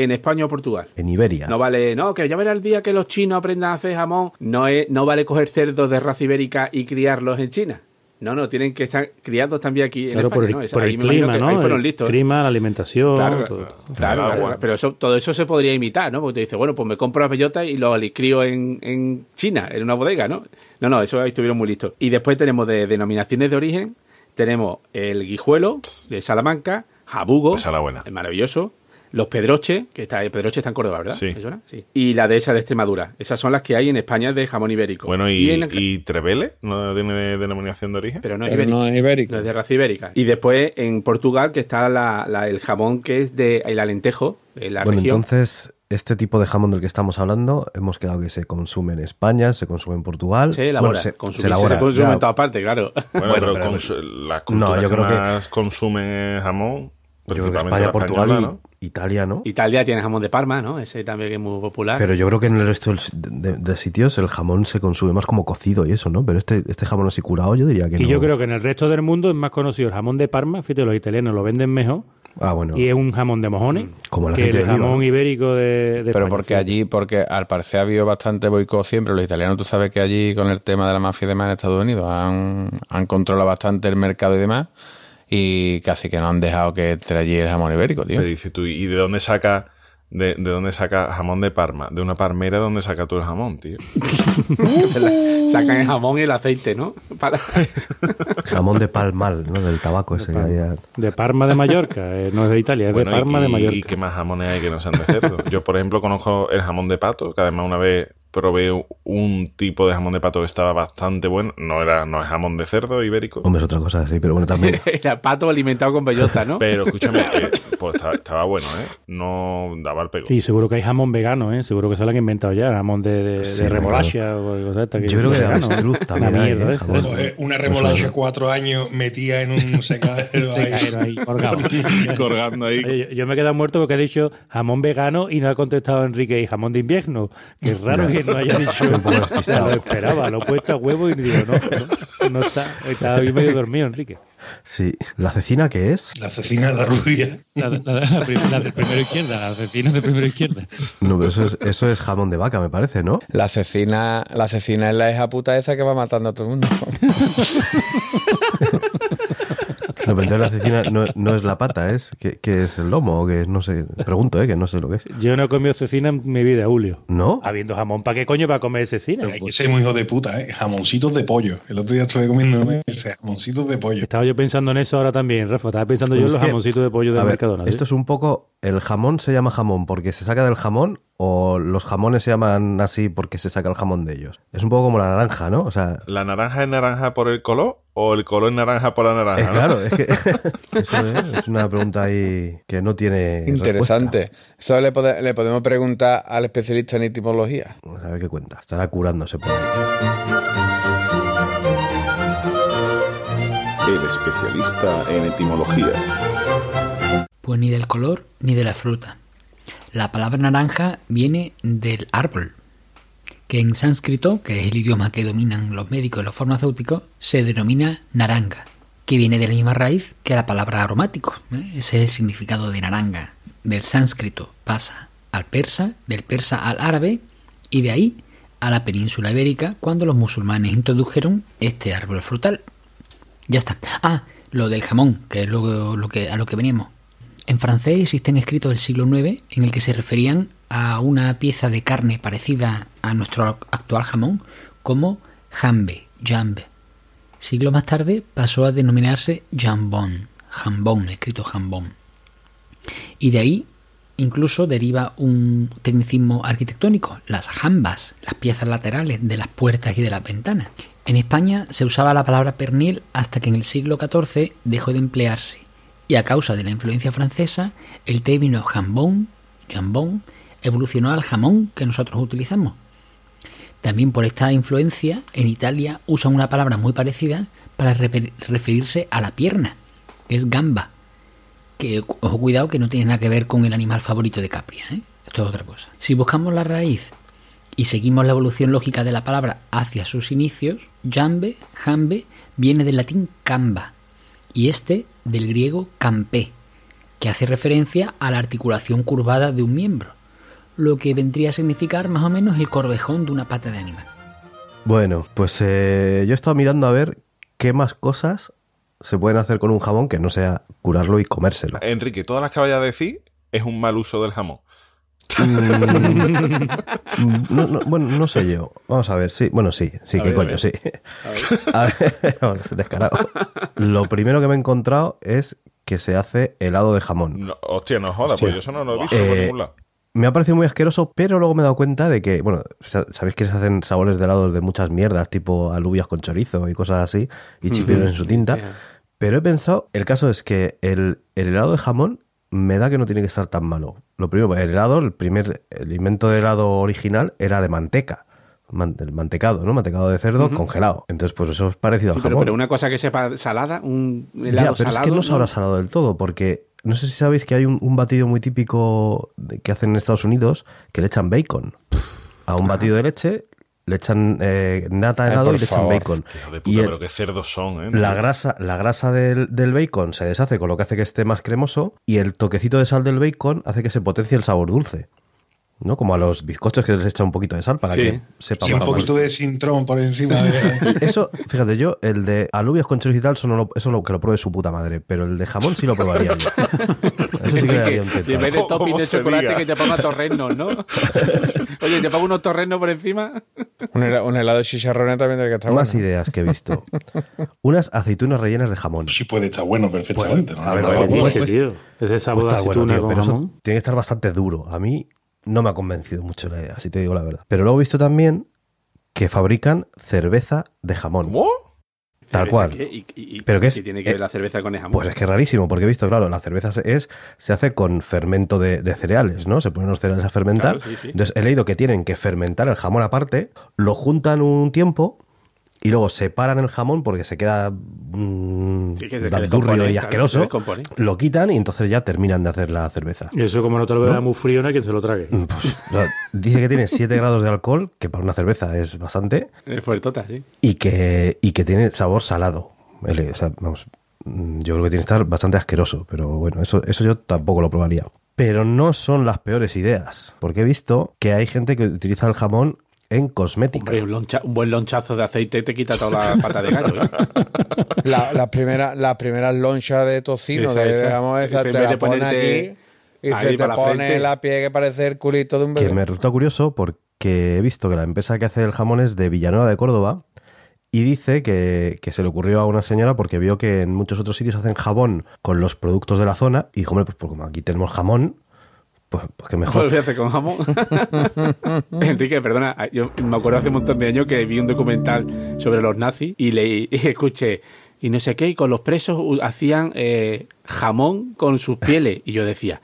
en España o Portugal. en Iberia. No vale, no, que ya verá el día que los chinos aprendan a hacer jamón. No, es, no vale coger cerdos de raza ibérica y criarlos en China. No, no, tienen que estar criados también aquí en Claro, por el, ¿no? por Ahí el me imagino clima, que ¿no? Ahí fueron el listos. clima, la alimentación. Claro, todo. claro, claro, claro. pero eso, todo eso se podría imitar, ¿no? Porque te dice, bueno, pues me compro las bellotas y los crío en, en China, en una bodega, ¿no? No, no, eso ahí estuvieron muy listos. Y después tenemos de denominaciones de origen, tenemos el guijuelo de Salamanca, jabugo, buena. el maravilloso, los pedroches, que está, el pedroche está en Córdoba, ¿verdad? Sí. Y la dehesa de Extremadura. Esas son las que hay en España de jamón ibérico. Bueno, ¿y, en- y Trevele? ¿No tiene de- denominación de origen? pero no es Pero ibérico. no es ibérico. No es de raza ibérica. Y después en Portugal, que está la- la- el jamón que es de el alentejo, de la bueno, región. entonces, este tipo de jamón del que estamos hablando, hemos quedado que se consume en España, se consume en Portugal. se elabora. Bueno, se, Consumir- se elabora. se consume ya. en todas partes, claro. Bueno, Bueno, pero, pero- consu- las No, culturas yo que creo que- más consumen jamón, Yo creo que España, la Portugal española, ¿no? Y Italia, ¿no? Italia tiene jamón de Parma, ¿no? Ese también que es muy popular. Pero yo creo que en el resto del- de, de- de sitios el jamón se consume más como cocido y eso, ¿no? Pero este, este jamón así curado yo diría que Y no. yo creo que en el resto del mundo es más conocido el jamón de Parma. Fíjate, los italianos lo venden mejor. Ah, bueno. Y es un jamón de mojones. Como el que el jamón ibérico de, de Pero España, porque allí, porque al parecer ha habido bastante boicot siempre. Los italianos, tú sabes que allí con el tema de la mafia y demás en Estados Unidos han, han controlado bastante el mercado y demás. Y casi que no han dejado que allí el jamón ibérico, tío. Pero dices tú, ¿y de dónde saca de, de dónde saca jamón de Parma? De una palmera, ¿dónde saca tú el jamón, tío? Sacan el jamón y el aceite, ¿no? Para... Jamón de palmal, ¿no? Del tabaco ese. De Parma de Mallorca, eh, no es de Italia, es Bueno, de Parma y, de Mallorca. ¿Y qué más jamones hay que no sean de cerdo? Yo, por ejemplo, conozco el jamón de pato, que además una vez probé un tipo de jamón de pato que estaba bastante bueno. No era no es jamón de cerdo ibérico. Hombre, es otra cosa, sí, pero bueno, también. Era pato alimentado con bellota, ¿no? Pero escúchame, eh, pues estaba, estaba bueno, ¿eh? No daba el pego. Sí, seguro que hay jamón vegano, ¿eh? Seguro que se lo han inventado ya, jamón de, de, Sí, de remolacha o cosa esta que Yo creo que de vegano, avestruz ¿eh? también Una mierda ¿eh? de. Coge una remolacha cuatro años metida en un secadero. ahí. Secadero ahí, colgado. Colgando ahí. Yo, yo me he quedado muerto porque ha dicho jamón vegano y no ha contestado Enrique y jamón de invierno. Que es raro que no haya dicho. lo esperaba, lo he puesto a huevo y digo, no, no, no está. Estaba medio dormido, Enrique. Sí. ¿La cecina qué es? La cecina de la rubia. La, la, la la del primero izquierda, la vecina de primero izquierda. No, pero eso es, eso es jamón de vaca, me parece, ¿no? La cecina, la cecina es la hija puta esa que va matando a todo el mundo. No, pero entonces la cecina no, no es la pata, es que, que es el lomo o que es, no sé. Pregunto, ¿eh? Que no sé lo que es. Yo no he comido cecina en mi vida, Julio. ¿No? Habiendo jamón, ¿para qué coño va a comer cecina? Hay que ser muy hijo de puta, ¿eh? Jamoncitos de pollo. El otro día estuve comiendo ese jamoncitos de pollo. Estaba yo pensando en eso ahora también, Rafa. Estaba pensando yo en los que, jamoncitos de pollo ver, Mercadona. ¿sí? Esto es un poco. ¿El jamón se llama jamón porque se saca del jamón o los jamones se llaman así porque se saca el jamón de ellos? Es un poco como la naranja, ¿no? O sea. ¿La naranja es naranja por el color o el color naranja por la naranja? Es no? claro, es que eso es, es una pregunta ahí que no tiene. Interesante. Eso le, pode- le podemos preguntar al especialista en etimología. Vamos a ver qué cuenta. Estará curándose por ahí. El especialista en etimología. Pues ni del color ni de la fruta. La palabra naranja viene del árbol, que en sánscrito, que es el idioma que dominan los médicos y los farmacéuticos, se denomina naranga, que viene de la misma raíz que la palabra aromático. ¿eh? Ese es el significado de naranga. Del sánscrito pasa al persa, del persa al árabe y de ahí a la península ibérica cuando los musulmanes introdujeron este árbol frutal. Ya está. Ah, lo del jamón, que es a lo que veníamos. En francés existen escritos del siglo IX en el que se referían a una pieza de carne parecida a nuestro actual jamón como jambe, jambe. Siglo más tarde pasó a denominarse jambon, jambón, escrito jambón. Y de ahí incluso deriva un tecnicismo arquitectónico, las jambas, las piezas laterales de las puertas y de las ventanas. En España se usaba la palabra pernil hasta que en el siglo XIV dejó de emplearse y a causa de la influencia francesa el término jambón, jambón evolucionó al jamón que nosotros utilizamos. También por esta influencia en Italia usan una palabra muy parecida para refer- referirse a la pierna, que es gamba, que ojo cuidado que no tiene nada que ver con el animal favorito de Capria, ¿eh? esto es otra cosa. Si buscamos la raíz y seguimos la evolución lógica de la palabra hacia sus inicios, jambe, jambe, viene del latín camba y este del griego campé, que hace referencia a la articulación curvada de un miembro, lo que vendría a significar más o menos el corvejón de una pata de animal. Bueno, pues eh, yo he estado mirando a ver qué más cosas se pueden hacer con un jamón que no sea curarlo y comérselo. Enrique, todas las que vayas a decir es un mal uso del jamón. Mm, no, no, bueno, no sé yo. Vamos a ver, sí. Bueno, sí, sí, A qué ver, a coño, ver. sí. A ver, descarado. Lo primero que me he encontrado es que se hace helado de jamón. No, hostia, no jodas, Hostia. pues yo eso no lo he visto por Eh, ningún lado. Me ha parecido muy asqueroso, pero luego me he dado cuenta de que, bueno, sa- sabéis que se hacen sabores de helado de muchas mierdas, tipo alubias con chorizo y cosas así, y chipirones en su tinta. Pero he pensado, el caso es que el, el helado de jamón me da que no tiene que estar tan malo. Lo primero, el helado, el primer, el invento de helado original era de manteca. Man- el mantecado, ¿no? Mantecado de cerdo congelado. Entonces, pues eso es parecido Sí, al pero, jamón. pero una cosa que sepa salada, un Ya, helado pero salado. es que no sabrá salado del todo, porque no sé si sabéis que hay un, un batido muy típico de- que hacen en Estados Unidos que le echan bacon. A un batido de leche le echan eh, nata Ay, helado por y le echan favor. bacon. Hijo de puta, Y el- pero qué cerdos son, ¿eh? la grasa, la grasa del, del bacon se deshace con lo que hace que esté más cremoso y el toquecito de sal del bacon hace que se potencie el sabor dulce. ¿No? Como a los bizcochos que les echa un poquito de sal para Sí. que sepa Sí, un poquito de sintrón por encima de... Eso, fíjate, yo, el de alubias con chorizo y tal, eso, no lo, eso lo, que lo pruebe su puta madre, pero el de jamón sí lo probaría yo. Eso sí que le daría un y vez de topping ¿Cómo de chocolate diga? que te ponga torrenos, ¿no? Oye, te pongo unos torrenos por encima. Un, hela- un helado de chicharrones también del que está Más bueno. ideas que he visto. Unas aceitunas rellenas de jamón. Sí puede estar bueno perfectamente. ¿no? a ver, No, pero no, ¿cómo no, es? tío. Es de sabor de Pues está bueno, aceituna tío, con pero eso jamón. tiene que estar bastante duro. A mí no me ha convencido mucho la idea, si te digo la verdad. Pero luego he visto también que fabrican cerveza de jamón. ¿Cómo? Tal ¿Cerveza cual. qué? ¿Y, Pero que es- qué tiene que eh, ver la cerveza con el jamón? Pues es que es rarísimo, porque he visto, claro, la cerveza se- es, se hace con fermento de, de cereales, ¿no? Se ponen los cereales a fermentar. Claro, sí, sí. Entonces he leído que tienen que fermentar el jamón aparte, lo juntan un tiempo y luego separan el jamón porque se queda mm, Sí, que se- que blandurrio descompone, y asqueroso. Lo quitan y entonces ya terminan de hacer la cerveza. Y eso, como no te lo vea ¿No? muy frío, no hay quien se lo trague. Pues, o sea, dice que tiene 7 grados de alcohol, que para una cerveza es bastante, Es fuertota, sí. y que, y que tiene sabor salado. O sea, vamos, mm, yo creo que tiene que estar bastante asqueroso, pero bueno, eso, eso yo tampoco lo probaría. Pero no son las peores ideas, porque he visto que hay gente que utiliza el jamón en cosmética. Hombre, un, loncha- un buen lonchazo de aceite te quita toda la pata de gallo. ¿eh? La, las primeras las primeras lonchas de tocino Esa, de esa. jamón, esa, te la aquí y se te la pone frente. la pie que parece el culito de un bebé. que me resulta curioso porque he visto que la empresa que hace el jamón es de Villanueva de Córdoba y dice que, que se le ocurrió a una señora porque vio que en muchos otros sitios hacen jabón con los productos de la zona y dijo, hombre, pues, pues como aquí tenemos jamón, pues, pues que mejor. Pues fíjate, con jamón. Enrique, perdona, yo me acuerdo hace un montón de años que vi un documental sobre los nazis y leí, y escuché, y no sé qué, y con los presos hacían eh, jamón con sus pieles. Y yo decía,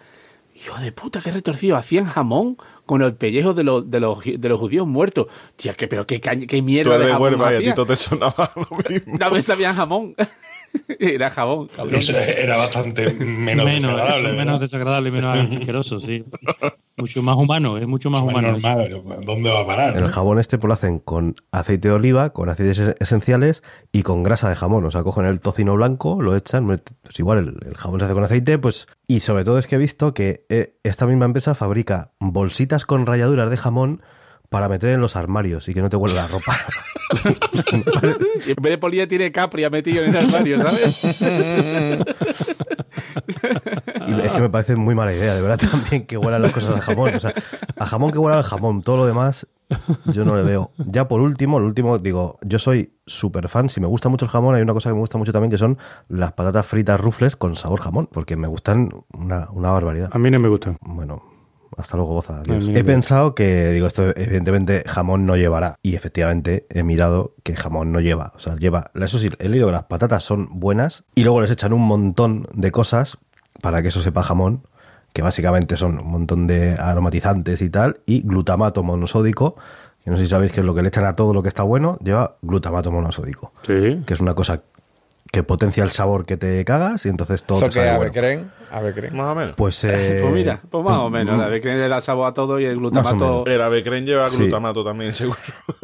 hijo de puta, qué retorcido, hacían jamón con el pellejo de los, de los, de los judíos muertos. Tía, que, pero qué, qué Tú mierda de eres de jamón a ti todo te sonaba lo mismo. Me sabían jamón. Era jabón, cabrón. Eso era bastante menos, Menos, desagradable. eso es menos desagradable y menos asqueroso, sí. Mucho más humano, es mucho más humano. normal, ¿Dónde va a parar? El no? jabón este pues lo hacen con aceite de oliva, con aceites es- esenciales y con grasa de jamón. O sea, cogen el tocino blanco, lo echan, pues igual el, el jabón se hace con aceite, pues... Y sobre todo es que he visto que eh, esta misma empresa fabrica bolsitas con rayaduras de jamón para meter en los armarios y que no te huele la ropa. Y en vez de polilla tiene capri metido en el armario, ¿sabes? Y es que me parece muy mala idea, de verdad, también que huelan las cosas a jamón. O sea, a jamón que huela al jamón, todo lo demás yo no le veo. Ya por último, el último, digo, yo soy súper fan, si me gusta mucho el jamón, hay una cosa que me gusta mucho también que son las patatas fritas rufles con sabor jamón, porque me gustan una, una barbaridad. A mí no me gustan. Bueno, hasta luego, goza. Adiós. He pensado que, digo, esto evidentemente jamón no llevará. Y efectivamente he mirado que jamón no lleva. O sea, lleva. Eso sí, he leído que las patatas son buenas y luego les echan un montón de cosas para que eso sepa jamón, que básicamente son un montón de aromatizantes y tal, y glutamato monosódico. Que no sé si sabéis que es lo que le echan a todo lo que está bueno, lleva glutamato monosódico. Sí. Que es una cosa que potencia el sabor que te cagas y entonces todo ¿Eso te que sabe bueno. creen? Ave creen. Más o menos. Pues, eh, Pues mira, pues más o menos. La de que le da sabor a todo y el glutamato. El avecren lleva Sí. glutamato también, seguro.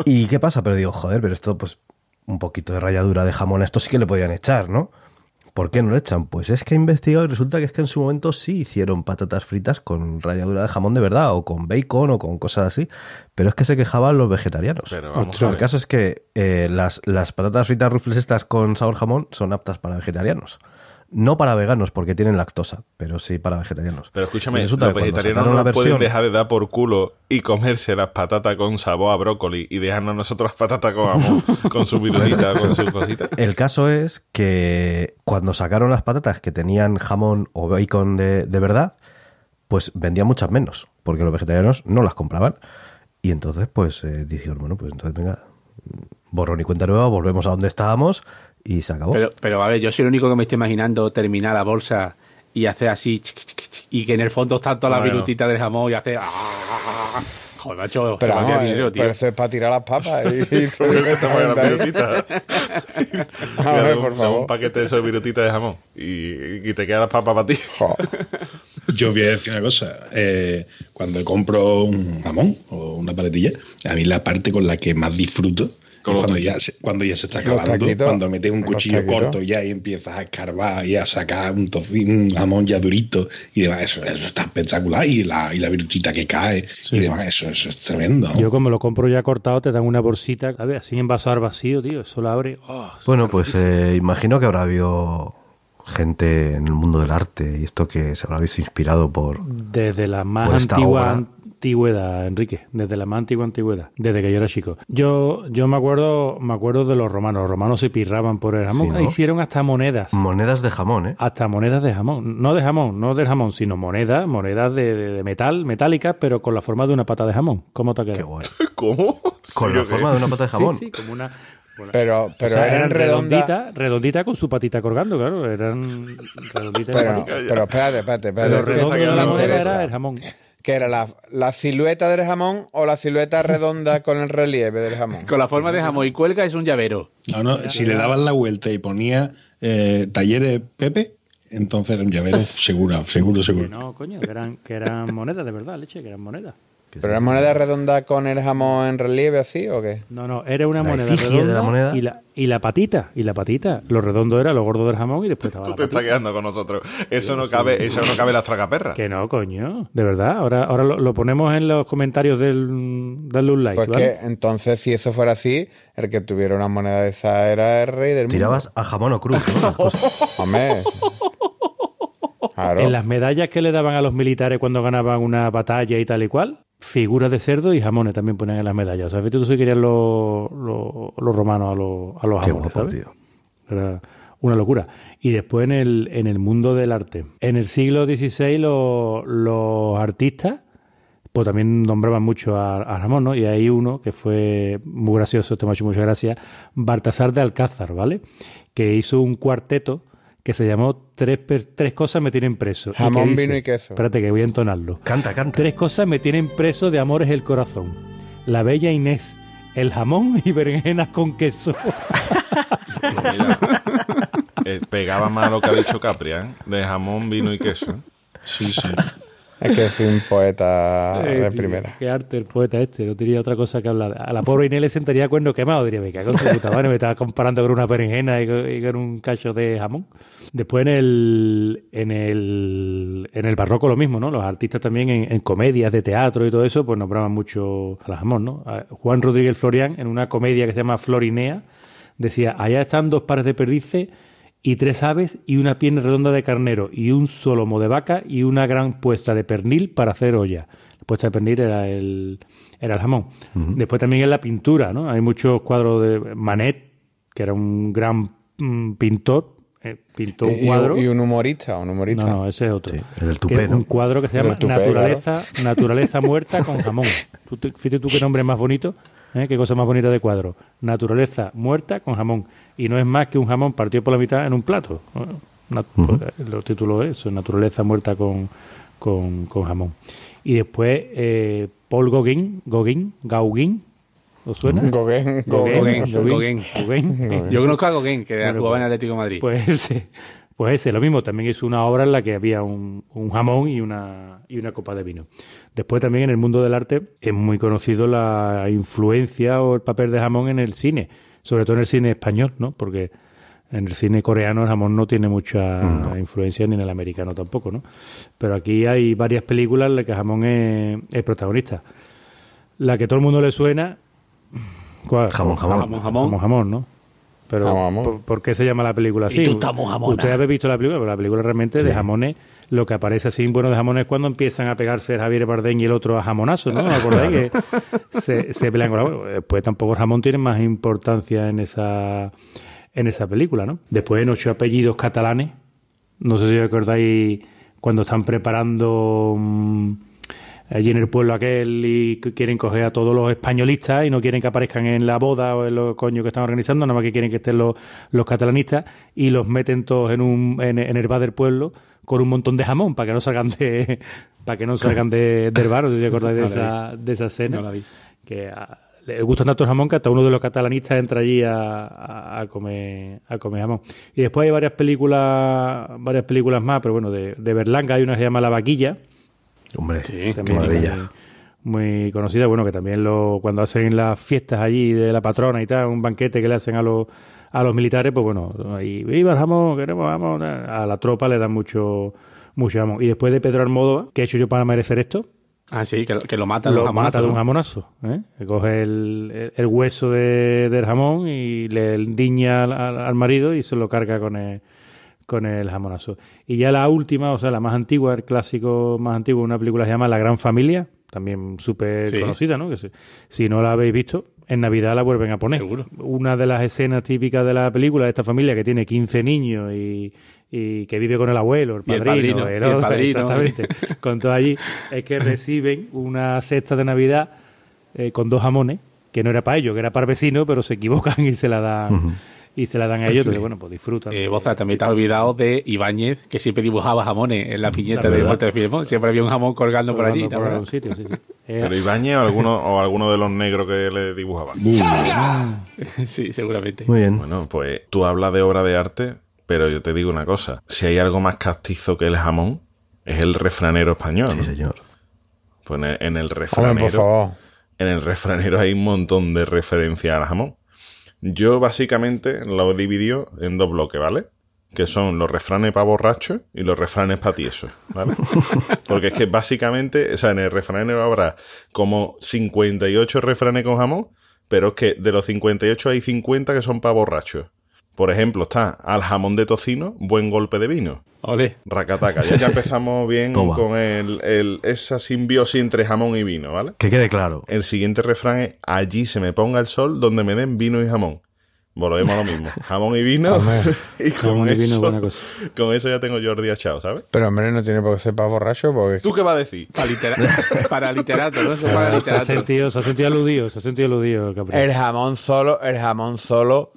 ¿Y qué pasa? Pero digo, joder, pero esto, pues, un poquito de ralladura de jamón, a esto sí que le podían echar, ¿no? ¿Por qué no lo echan? Pues es que he investigado y resulta que es que en su momento sí hicieron patatas fritas con ralladura de jamón de verdad, o con bacon, o con cosas así, pero es que se quejaban los vegetarianos. Pero vamos el caso es que eh, las, las patatas fritas rufles estas con sabor jamón son aptas para vegetarianos. No para veganos, porque tienen lactosa, pero sí para vegetarianos. Pero escúchame, los vegetarianos no la pueden versión- dejar de dar por culo y comerse las patatas con sabor a brócoli y dejarnos nosotros las patatas con con su virutita, con sus cositas. El caso es que cuando sacaron las patatas que tenían jamón o bacon de, de verdad, pues vendían muchas menos, porque los vegetarianos no las compraban. Y entonces, pues eh, dijeron, bueno, pues entonces venga, borrón y cuenta nueva, volvemos a donde estábamos y se acabó. Pero, pero a ver, yo soy el único que me estoy imaginando terminar la bolsa y hacer así y que en el fondo están todas las Bueno. virutitas del jamón y hacer ¡ah! joder macho Pero, se el dinero, eh, tío pero eso es para tirar las papas y, y las ahí. virutitas. A ver, un- por un, favor. paquete de esos virutitas de jamón y, y te quedan las papas para ti. Yo voy a decir una cosa. eh, cuando compro un jamón o una paletilla, a mí la parte con la que más disfruto cuando ya, se, cuando ya se está acabando, taquitos. cuando metes un cuchillo corto ya y empiezas a escarbar y a sacar un tocino, un jamón ya durito y demás, eso, eso está espectacular. Y la, y la virutita que cae y demás, eso, eso es tremendo. Yo como lo compro ya cortado, te dan una bolsita, a ver, así envasado al vacío, tío, eso lo abre. oh, Bueno, pues eh, imagino que habrá habido gente en el mundo del arte y esto que se habrá visto inspirado por... Desde la más Por esta antigua obra. Antigüedad, Enrique, desde la más antigua antigüedad, desde que yo era chico. Yo, yo me acuerdo, me acuerdo de los romanos. Los romanos se pirraban por el jamón. Sí, ¿no? Hicieron hasta monedas. Monedas de jamón, ¿eh? Hasta monedas de jamón. No de jamón, no del jamón, sino monedas, monedas de, de- de metal, metálicas, pero con la forma de una pata de jamón. ¿Cómo te ha quedado? Qué guay. ¿Cómo? Con la forma de una pata de jamón. Sí, sí, como una... Pero, pero o sea, eran redonditas, redondita con su patita colgando, claro. Eran redonditas. Pero, pero espérate, espérate, que redondo de la moneda era el jamón. ¿Qué era la, la silueta del jamón o la silueta redonda con el relieve del jamón? con la forma de jamón y cuelga es un llavero No, no, si le dabas la vuelta y ponía eh, talleres Pepe, entonces era un llavero seguro, seguro, Que seguro. no, coño, que eran, que eran monedas, de verdad, leche, que eran monedas. ¿Pero era moneda redonda con el jamón en relieve así o qué? No, no, era una La moneda efigie de redonda la moneda. Y, la, y la patita, y la patita. Lo redondo era lo gordo del jamón y después estaba Tú la te estás quedando con nosotros. Eso no cabe, eso no cabe en las tragaperras. Que no, coño, de verdad. Ahora, ahora lo, lo ponemos en los comentarios del darle un like, Pues ¿vale? que entonces, si eso fuera así, el que tuviera una moneda de esa era el rey del mundo. Tirabas a jamón o cruz, ¿no? Hombre. Claro. En las medallas que le daban a los militares cuando ganaban una batalla y tal y cual, figuras de cerdo y jamones también ponían en las medallas. O sea, fíjate tú si querían los, los, los romanos a los, a los Qué jamones, guapo, ¿sabes? tío. Era una locura. Y después en el, en el mundo del arte. En el siglo XVI lo- los artistas pues también nombraban mucho a, a Ramón, ¿no? Y hay uno que fue muy gracioso, este me ha hecho mucha gracia, Baltasar de Alcázar, ¿vale? Que hizo un cuarteto que se llamó Tres, tres cosas me tienen preso. que Jamón, dice- vino y queso. Espérate que voy a entonarlo. Canta, canta. Tres cosas me tienen preso de amores el corazón. La bella Inés, el jamón y berenjenas con queso. Eh, pegaba más lo que ha dicho Capria, ¿eh? De jamón, vino y queso. Sí, sí. Es que soy un poeta Eh, de tío, primera. Qué arte el poeta este, no tenía otra cosa que hablar. A la pobre Inés le sentaría cuerno quemado, diría, me cago en su puta madre, me estaba comparando con una berenjena y con, y con un cacho de jamón. Después en el, en el en el barroco lo mismo, ¿no? Los artistas también en, en comedias de teatro y todo eso, pues nombraban mucho al jamón, ¿no? A Juan Rodríguez Florián, en una comedia que se llama Florinea, decía, allá están dos pares de perdices y tres aves y una pierna redonda de carnero y un solomo de vaca y una gran puesta de pernil para hacer olla. La puesta de pernil era el, era el jamón. Después también en la pintura, ¿no? Hay muchos cuadros de Manet, que era un gran mm, pintor, eh, pintó un y, cuadro. y un humorista, un humorista. No, no, ese es otro. el del tupé, ¿no? Un cuadro que se llama tupé, Naturaleza, Naturaleza muerta con jamón. Tú te- Fíjate tú qué nombre más bonito, ¿eh? qué cosa más bonita de cuadro. Naturaleza muerta con jamón. Y no es más que un jamón partido por la mitad en un plato. Nat- porque Los títulos es eso, Naturaleza muerta con, con, con jamón. Y después eh, Paul Gauguin, Gauguin, Gauguin, ¿os suena? Gauguin, Gauguin, Gauguin, Gauguin. Gauguin. yo conozco a Gauguin que Bueno, jugaba en pues- Atlético de Madrid Pues ese, pues ese, lo mismo. También hizo una obra en la que había un, un jamón y una, y una copa de vino. Después también en el mundo del arte es muy conocido la influencia o el papel de jamón en el cine, sobre todo en el cine español, ¿no? Porque En el cine coreano el jamón no tiene mucha influencia ni en el americano tampoco, ¿no? Pero aquí hay varias películas en las que jamón es, es protagonista. La que todo el mundo le suena... ¿cuál? Jamón, jamón. Jamón, jamón. Jamón, jamón, ¿no? Pero Jamón, jamón. ¿por, por qué se llama la película así? Y tú estamos jamona. Ustedes habéis visto la película, pero la película realmente de jamones, lo que aparece así bueno de jamones es cuando empiezan a pegarse el Javier Bardem y el otro a jamonazo, ¿no? ¿Me acordáis que se, se pelean con la bueno, Después tampoco el jamón tiene más importancia en esa en esa película, ¿no? Después en ocho apellidos catalanes, no sé si os acordáis cuando están preparando mm, allí en el pueblo aquel y quieren coger a todos los españolistas y no quieren que aparezcan en la boda o en los coños que están organizando, nada más que quieren que estén los, los catalanistas y los meten todos en un en, en el bar del pueblo con un montón de jamón para que no salgan de para que no salgan de, del bar, os acordáis de No esa, de esa escena No la vi. que a- le gusta tanto el jamón que hasta uno de los catalanistas entra allí a, a- a comer a comer jamón. Y después hay varias películas varias películas más, pero bueno, de, de Berlanga hay una que se llama La Vaquilla, Hombre, qué maravilla. muy, muy conocida, bueno, que también lo, cuando hacen las fiestas allí de la patrona y tal, un banquete que le hacen a los a los militares, pues bueno, ahí, viva el jamón, queremos jamón, a la tropa le dan mucho mucho jamón. Y después de Pedro Almodóvar, ¿qué he hecho yo para merecer esto? Ah, sí, que, que lo mata de lo un jamonazo, mata de un jamonazo. ¿eh? Que coge el, el- el hueso de- del jamón y le endiña al, al- al marido y se lo carga con el, con el jamonazo. Y ya la última, o sea, la más antigua, el clásico más antiguo, una película que se llama La Gran Familia, también súper Sí. conocida, ¿no? Que si, si no la habéis visto, en Navidad la vuelven a poner. Seguro. Una de las escenas típicas de la película, de esta familia que tiene 15 niños y, y que vive con el abuelo, el Y el padrino, padrino, y el padrino. exactamente, con todo allí, es que reciben una cesta de Navidad eh, con dos jamones, que no era para ellos, que era para el vecino, pero se equivocan y se la dan, y se la dan a ellos, Sí. bueno, pues disfrutan. Eh, Boza, también te has olvidado de Ibáñez, que siempre dibujaba jamones en la piñeta La de. Muerte de Filemón. Siempre había un jamón colgando por allí. Colgando ¿te por acuerdas? algún sitio, sí, sí. Pero Ibáñez o alguno, o alguno de los negros que le dibujaban. sí, seguramente. Muy bien. Bueno, pues tú hablas de obra de arte, pero yo te digo una cosa. Si hay algo más castizo que el jamón, es el refranero español. Sí, señor. Pues en el, en el Hombre, por refranero, favor. en el refranero hay un montón de referencias al jamón. Yo básicamente lo dividió en dos bloques, ¿vale? Que son los refranes para borrachos y los refranes para tiesos, ¿vale? Porque es que básicamente, o sea, en el refranero habrá como 58 refranes con jamón, pero es que de los 58 hay 50 que son para borrachos. Por ejemplo, está al jamón de tocino, buen golpe de vino. Ole. Racataca. Ya, ya empezamos bien Toma. con el, el- esa simbiosis entre jamón y vino, ¿vale? Que quede claro. El siguiente refrán es allí se me ponga el sol donde me den vino y jamón. Volvemos a lo mismo. Jamón y vino. Hombre. y con Jamón y vino buena cosa. con eso ya tengo Jordi achado, ¿sabes? Pero hombre, no tiene por qué ser para borracho porque... ¿Tú qué vas a decir? Para, litera- para literato, ¿no? Para se, ha literato. sentido, se ha sentido aludido, se ha sentido aludido, Capri. El jamón solo, el jamón solo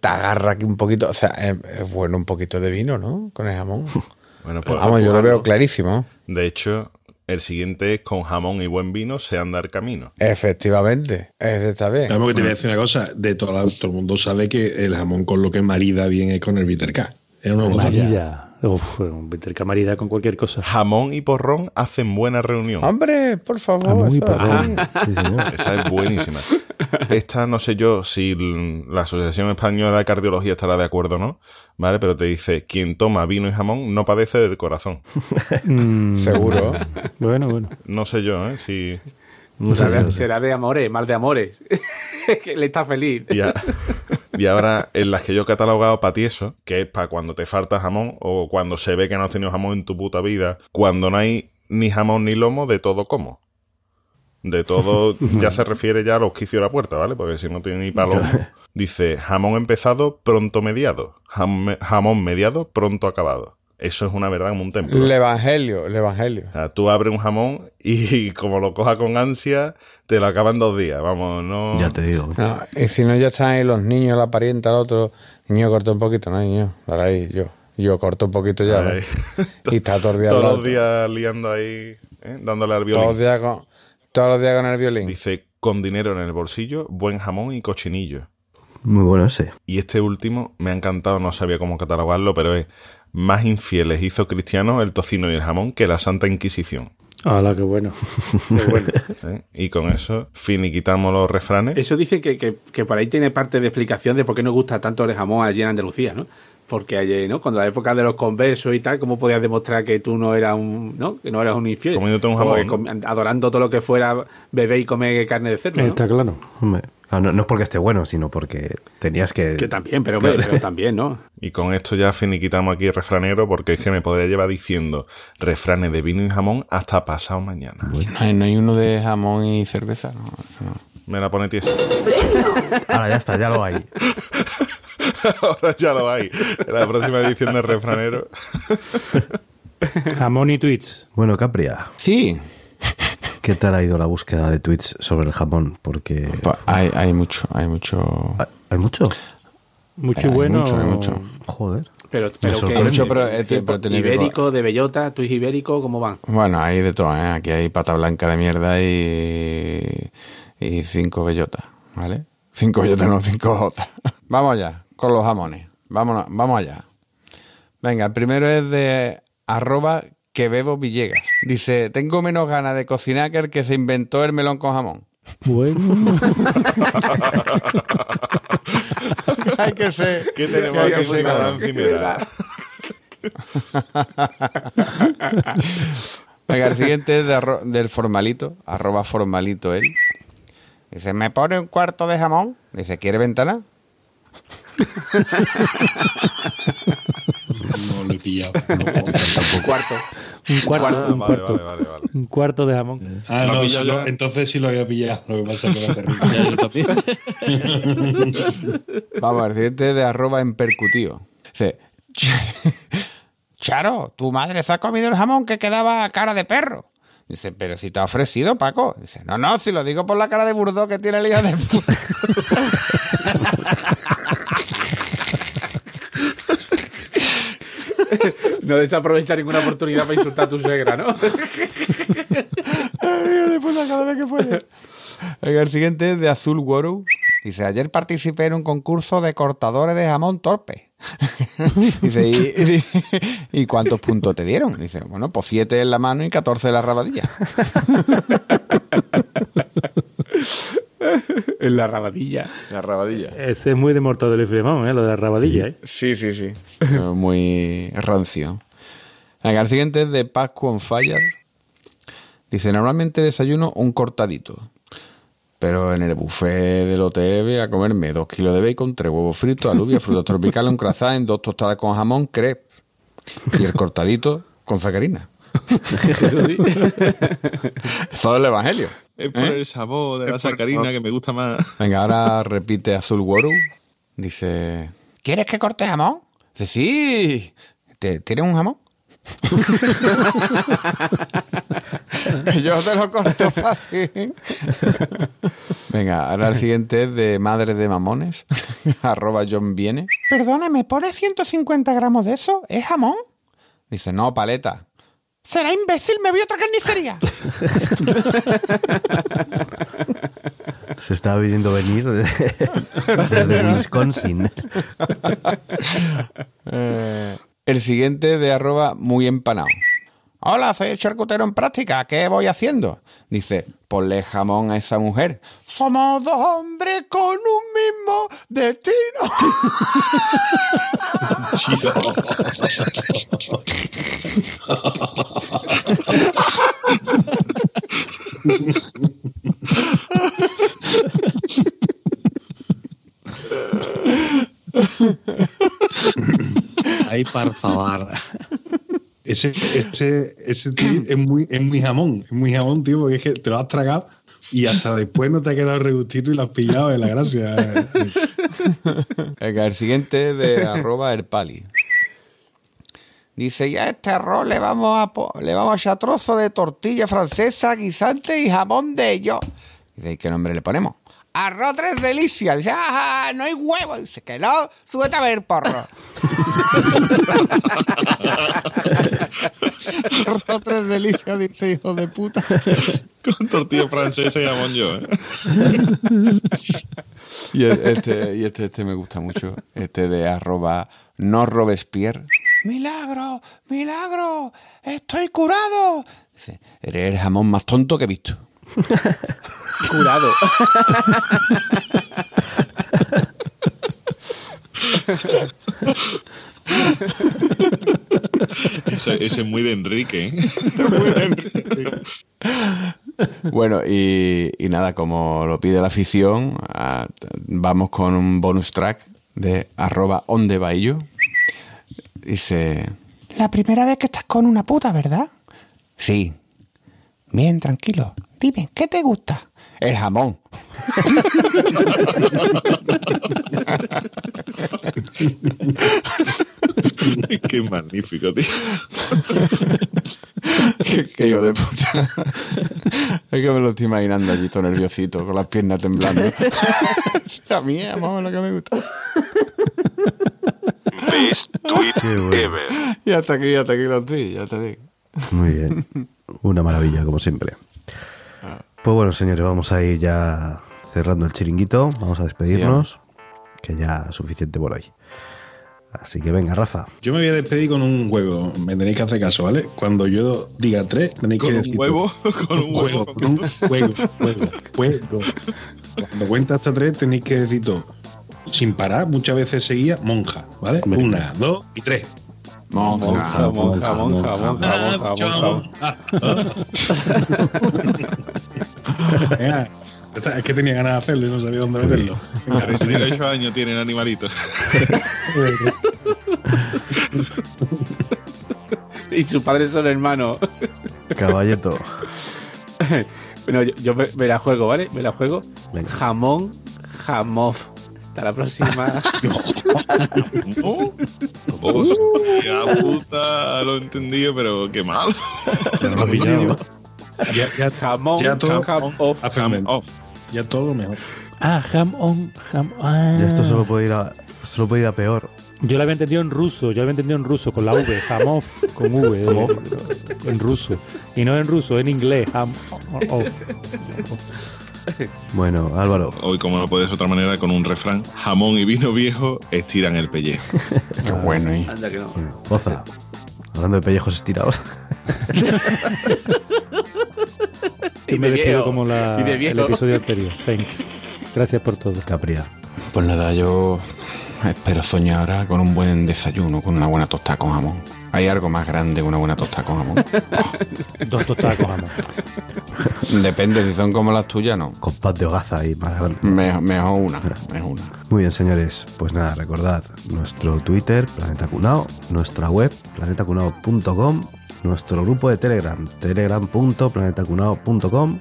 te agarra aquí un poquito, o sea, es, es bueno un poquito de vino, ¿no? Con el jamón. Bueno, pues Vamos, yo lo veo clarísimo. De hecho, el siguiente es con jamón y buen vino se andar camino. Efectivamente, está bien. Vamos, que te voy a decir una cosa. De todo, la- todo el mundo sabe que el jamón con lo que marida bien es con el bitter K. Es una. Uf, un camarida con cualquier cosa. Jamón y porrón hacen buena reunión. Hombre, por favor. Jamón y porrón. Sí, señor. Esa es buenísima. Esta no sé yo si la Asociación Española de Cardiología estará de acuerdo o no, ¿vale? Pero te dice, quien toma vino y jamón no padece del corazón. Mm, Seguro. Bueno, bueno. No sé yo, ¿eh? Si... No sé, será, de, será de amores, mal de amores. que él está feliz. Y, a- y ahora, en las que yo he catalogado para tieso, que es para cuando te falta jamón o cuando se ve que no has tenido jamón en tu puta vida, cuando no hay ni jamón ni lomo, de todo como. De todo ya se refiere ya al hospicio de la puerta, ¿vale? Porque si no tiene ni palomo. Dice, jamón empezado, pronto mediado. Jam- jamón mediado, pronto acabado. Eso es una verdad como un templo. El evangelio, el evangelio. O sea, tú abres un jamón y como lo cojas con ansia, te lo acaban dos días. Vamos, no... Ya te digo. No, y si no, ya están ahí los niños, la parienta, el otro. Niño, corta un poquito, no, niño. Dale ahí, yo. Yo corto un poquito ya. Y está todo el día Todos los días liando ahí, ¿eh? dándole al Todos los violín. días con, todos los días con el violín. Dice, con dinero en el bolsillo, buen jamón y cochinillo. Muy bueno ese. Y este último me ha encantado, no sabía cómo catalogarlo, pero es más infieles hizo cristianos el tocino y el jamón que la Santa Inquisición. Hola, qué bueno. Qué bueno. ¿eh? Y con eso finiquitamos los refranes. Eso dice que, que, que por ahí tiene parte de explicación de por qué nos gusta tanto el jamón allí en Andalucía, ¿no? Porque allí, ¿no? Cuando la época de los conversos y tal, ¿cómo podías demostrar que tú no eras un, ¿no? Que no eras un infiel? Comiéndote un Como jamón, adorando todo lo que fuera beber y comer carne de cerdo, ¿no? Está claro. Hombre, no, no es porque esté bueno, sino porque tenías que. Que también, pero, pero también, ¿no? Y con esto ya finiquitamos aquí el refranero porque es que me podría llevar diciendo refranes de vino y jamón hasta pasado mañana. No hay, no hay uno de jamón y cerveza, no, eso no. Me la pone tiesa. Ahora ya está, ya lo hay. Ahora ya lo hay. En la próxima edición de refranero. Jamón y tweets. Bueno, Capria. Sí. ¿Qué tal ha ido la búsqueda de tweets sobre el jamón? Porque. Hay, hay mucho, hay mucho. ¿Hay mucho? Mucho Hay bueno. mucho, hay mucho. Joder. Pero, pero que. Mucho, pero, que pero ibérico, de bellota, tú ibérico, ¿cómo van? Bueno, hay de todo, ¿eh? Aquí hay pata blanca de mierda y, y cinco bellotas, ¿vale? Cinco bellotas, no, cinco jotas. Vamos allá, con los jamones. Vámonos, vamos allá. Venga, el primero es de arroba que bebo Villegas. Dice, tengo menos ganas de cocinar que el que se inventó el melón con jamón. Bueno. hay que ser... ¿Qué tenemos hay aquí que ser encimera? Venga, el siguiente es de arro- del formalito, arroba formalito él. Dice, ¿me pone un cuarto de jamón? Dice, ¿quiere ventana? No lo he pillado. Un cuarto. Un cuarto, Ah, un vale, cuarto. vale, vale, vale. Un cuarto de jamón. Ah, no, lo- entonces sí lo había pillado. Lo que pasa es que me. Vamos, el siguiente de arroba en percutivo. Dice, Charo, tu madre se ha comido el jamón que quedaba a cara de perro. Dice, pero si te ha ofrecido, Paco. Dice, no, no, si lo digo por la cara de burdo que tiene el hijo de puta. No desaprovecha ninguna oportunidad para insultar a tu suegra, ¿no? De puta cada vez que puede. El siguiente es de Azul World. Dice, ayer participé en un concurso de cortadores de jamón torpe. Dice, ¿y, y- ¿y cuántos puntos te dieron? Dice, bueno, pues 7 en la mano y 14 en la rabadilla. en la rabadilla. La rabadilla. Ese es muy de Mortadelo y Filemón, ¿eh? Lo de la rabadilla, ¿eh? Sí, sí, sí. Muy rancio. Venga, el siguiente es de Pascu on Fire. Dice, normalmente desayuno un cortadito. Pero en el buffet del hotel voy a comerme dos kilos de bacon, tres huevos fritos, alubia, frutos tropicales, un croissant, dos tostadas con jamón, crepe. Y el cortadito con sacarina. Eso sí. Todo el evangelio. Es por el sabor de la sacarina que me gusta más. Venga, ahora repite Azul Woru. Dice, ¿quieres que corte jamón? Dice, sí. ¿Te- ¿Tienes un jamón? Yo te lo corto fácil. Venga, ahora el siguiente es de Madre de Mamones. Arroba John Viene. Perdone, ¿me pone 150 gramos de eso? ¿Es jamón? Dice, no, paleta. ¿Será imbécil? Me voy a otra carnicería. Se estaba viniendo venir de- desde Wisconsin. Eh, el siguiente de arroba muy empanado. Hola, soy el charcutero en práctica. ¿Qué voy haciendo? Dice, ponle jamón a esa mujer. Somos dos hombres con un mismo destino. Ay, por favor. Ese, ese, tío es muy, es muy jamón, es muy jamón, tío, porque es que te lo has tragado y hasta después no te ha quedado regustito y lo has pillado de la gracia. Venga, el siguiente de arroba el pali. Dice, ya este arroz le vamos a le vamos a echar trozo de tortilla francesa, guisante y jamón de ellos. Dice, ¿y qué nombre le ponemos? Arroz tres delicias. Dice, "Ajá, no hay huevo. Dice, que no, súbete a ver, porro. Arroz tres delicias, dice, hijo de puta. Con tortilla francesa y jamón yo, ¿eh? Y el- este, y este, este me gusta mucho. Este de arroba no Robespierre. Milagro, milagro, estoy curado. Dice, eres el jamón más tonto que he visto. Curado. Ese, ese es muy de Enrique. ¿eh? Bueno, y, y nada, como lo pide la afición, ah, vamos con un bonus track de arroba ondebaillo. Dice, La primera vez que estás con una puta, ¿verdad? sí, Bien, tranquilo. Dime, ¿qué te gusta? el jamón. Qué magnífico, tío. Qué, qué hijo de puta. Es que me lo estoy imaginando allí todo nerviosito, con las piernas temblando. A mí, jamón es lo que me gusta. Best tweet bueno. ever. Y hasta aquí, hasta aquí lo estoy, ya te digo. Muy bien. Una maravilla, como siempre. Pues bueno, señores, vamos a ir ya cerrando el chiringuito. Vamos a despedirnos, que ya es suficiente por hoy. Así que venga, Rafa. Yo me voy a despedir con un juego. Me tenéis que hacer caso, ¿vale? Cuando yo diga tres, tenéis Con que un decir. huevo, con un juego, huevo. con un juego, juego, juego. Cuando cuenta hasta tres, tenéis que decir todo. Sin parar, muchas veces seguía monja, ¿vale? Una, dos y tres. Monja. Monja, monja, monja, monja, monja, monja. Venga, esta- es que tenía ganas de hacerlo y no sabía dónde meterlo. Venga, 38 años tienen animalitos. Y sus padres son hermanos. Caballeto. Bueno, yo, yo me, me la juego, ¿vale? Me la juego. Venga. Jamón, jamof. Hasta la próxima. Oh, hostia puta, lo he entendido, pero qué mal. Ya lo he pillado. Ya, ya, jamón, Ya todo- jamof. hace un momento. Ya todo lo mejor. Ah, ham on, ham ah. Ya esto solo puede ir a, solo puede ir a peor. Yo lo había entendido en ruso, yo lo había entendido en ruso, con la V, jamov, con V, de- en ruso. Y no en ruso, en inglés, ham off. Bueno, Álvaro. Hoy, como no puede de otra manera, con un refrán: jamón y vino viejo estiran el pellejo. Qué bueno. ¿eh? Anda que no. Goza. Hablando de pellejos estirados. Y me de despido viejo. como la, el episodio anterior. Thanks. Gracias por todo. Capria. Pues nada, yo espero soñar ahora con un buen desayuno, con una buena tostada con jamón. ¿Hay algo más grande que una buena tostada con jamón? Dos tostadas con jamón. Depende, si son como las tuyas, no. Con paz de hogaza ahí más grande. Me- mejor una, mejor una. Muy bien, señores. Pues nada, recordad nuestro Twitter, Planeta Cunao, nuestra web, planetacunao.com, nuestro grupo de Telegram, telegram.planetacunao.com,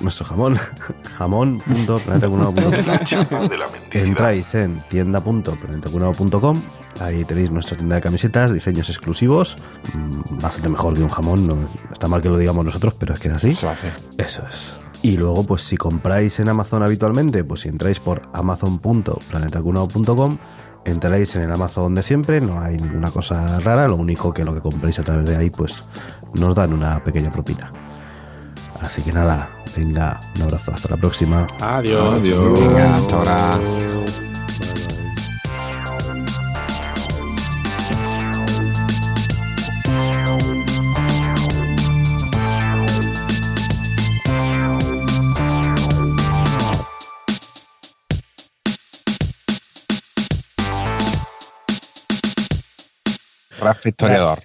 nuestro jamón, jamón.planetacunao.com. La chapa de la mentira. Entráis en tienda.planetacunao.com. Ahí tenéis nuestra tienda de camisetas, diseños exclusivos. mm, Bastante mejor que un jamón. No, está mal que lo digamos nosotros, pero es que es así. Eso hace. Eso es. Y luego, pues si compráis en Amazon habitualmente, pues si entráis por amazon.planetacunao.com, entraréis en el Amazon de siempre, no hay ninguna cosa rara, lo único que lo que compréis a través de ahí, pues nos dan una pequeña propina. Así que nada, venga, un abrazo, hasta la próxima. Adiós. Adiós. Venga, hasta ahora. Rafa historiador.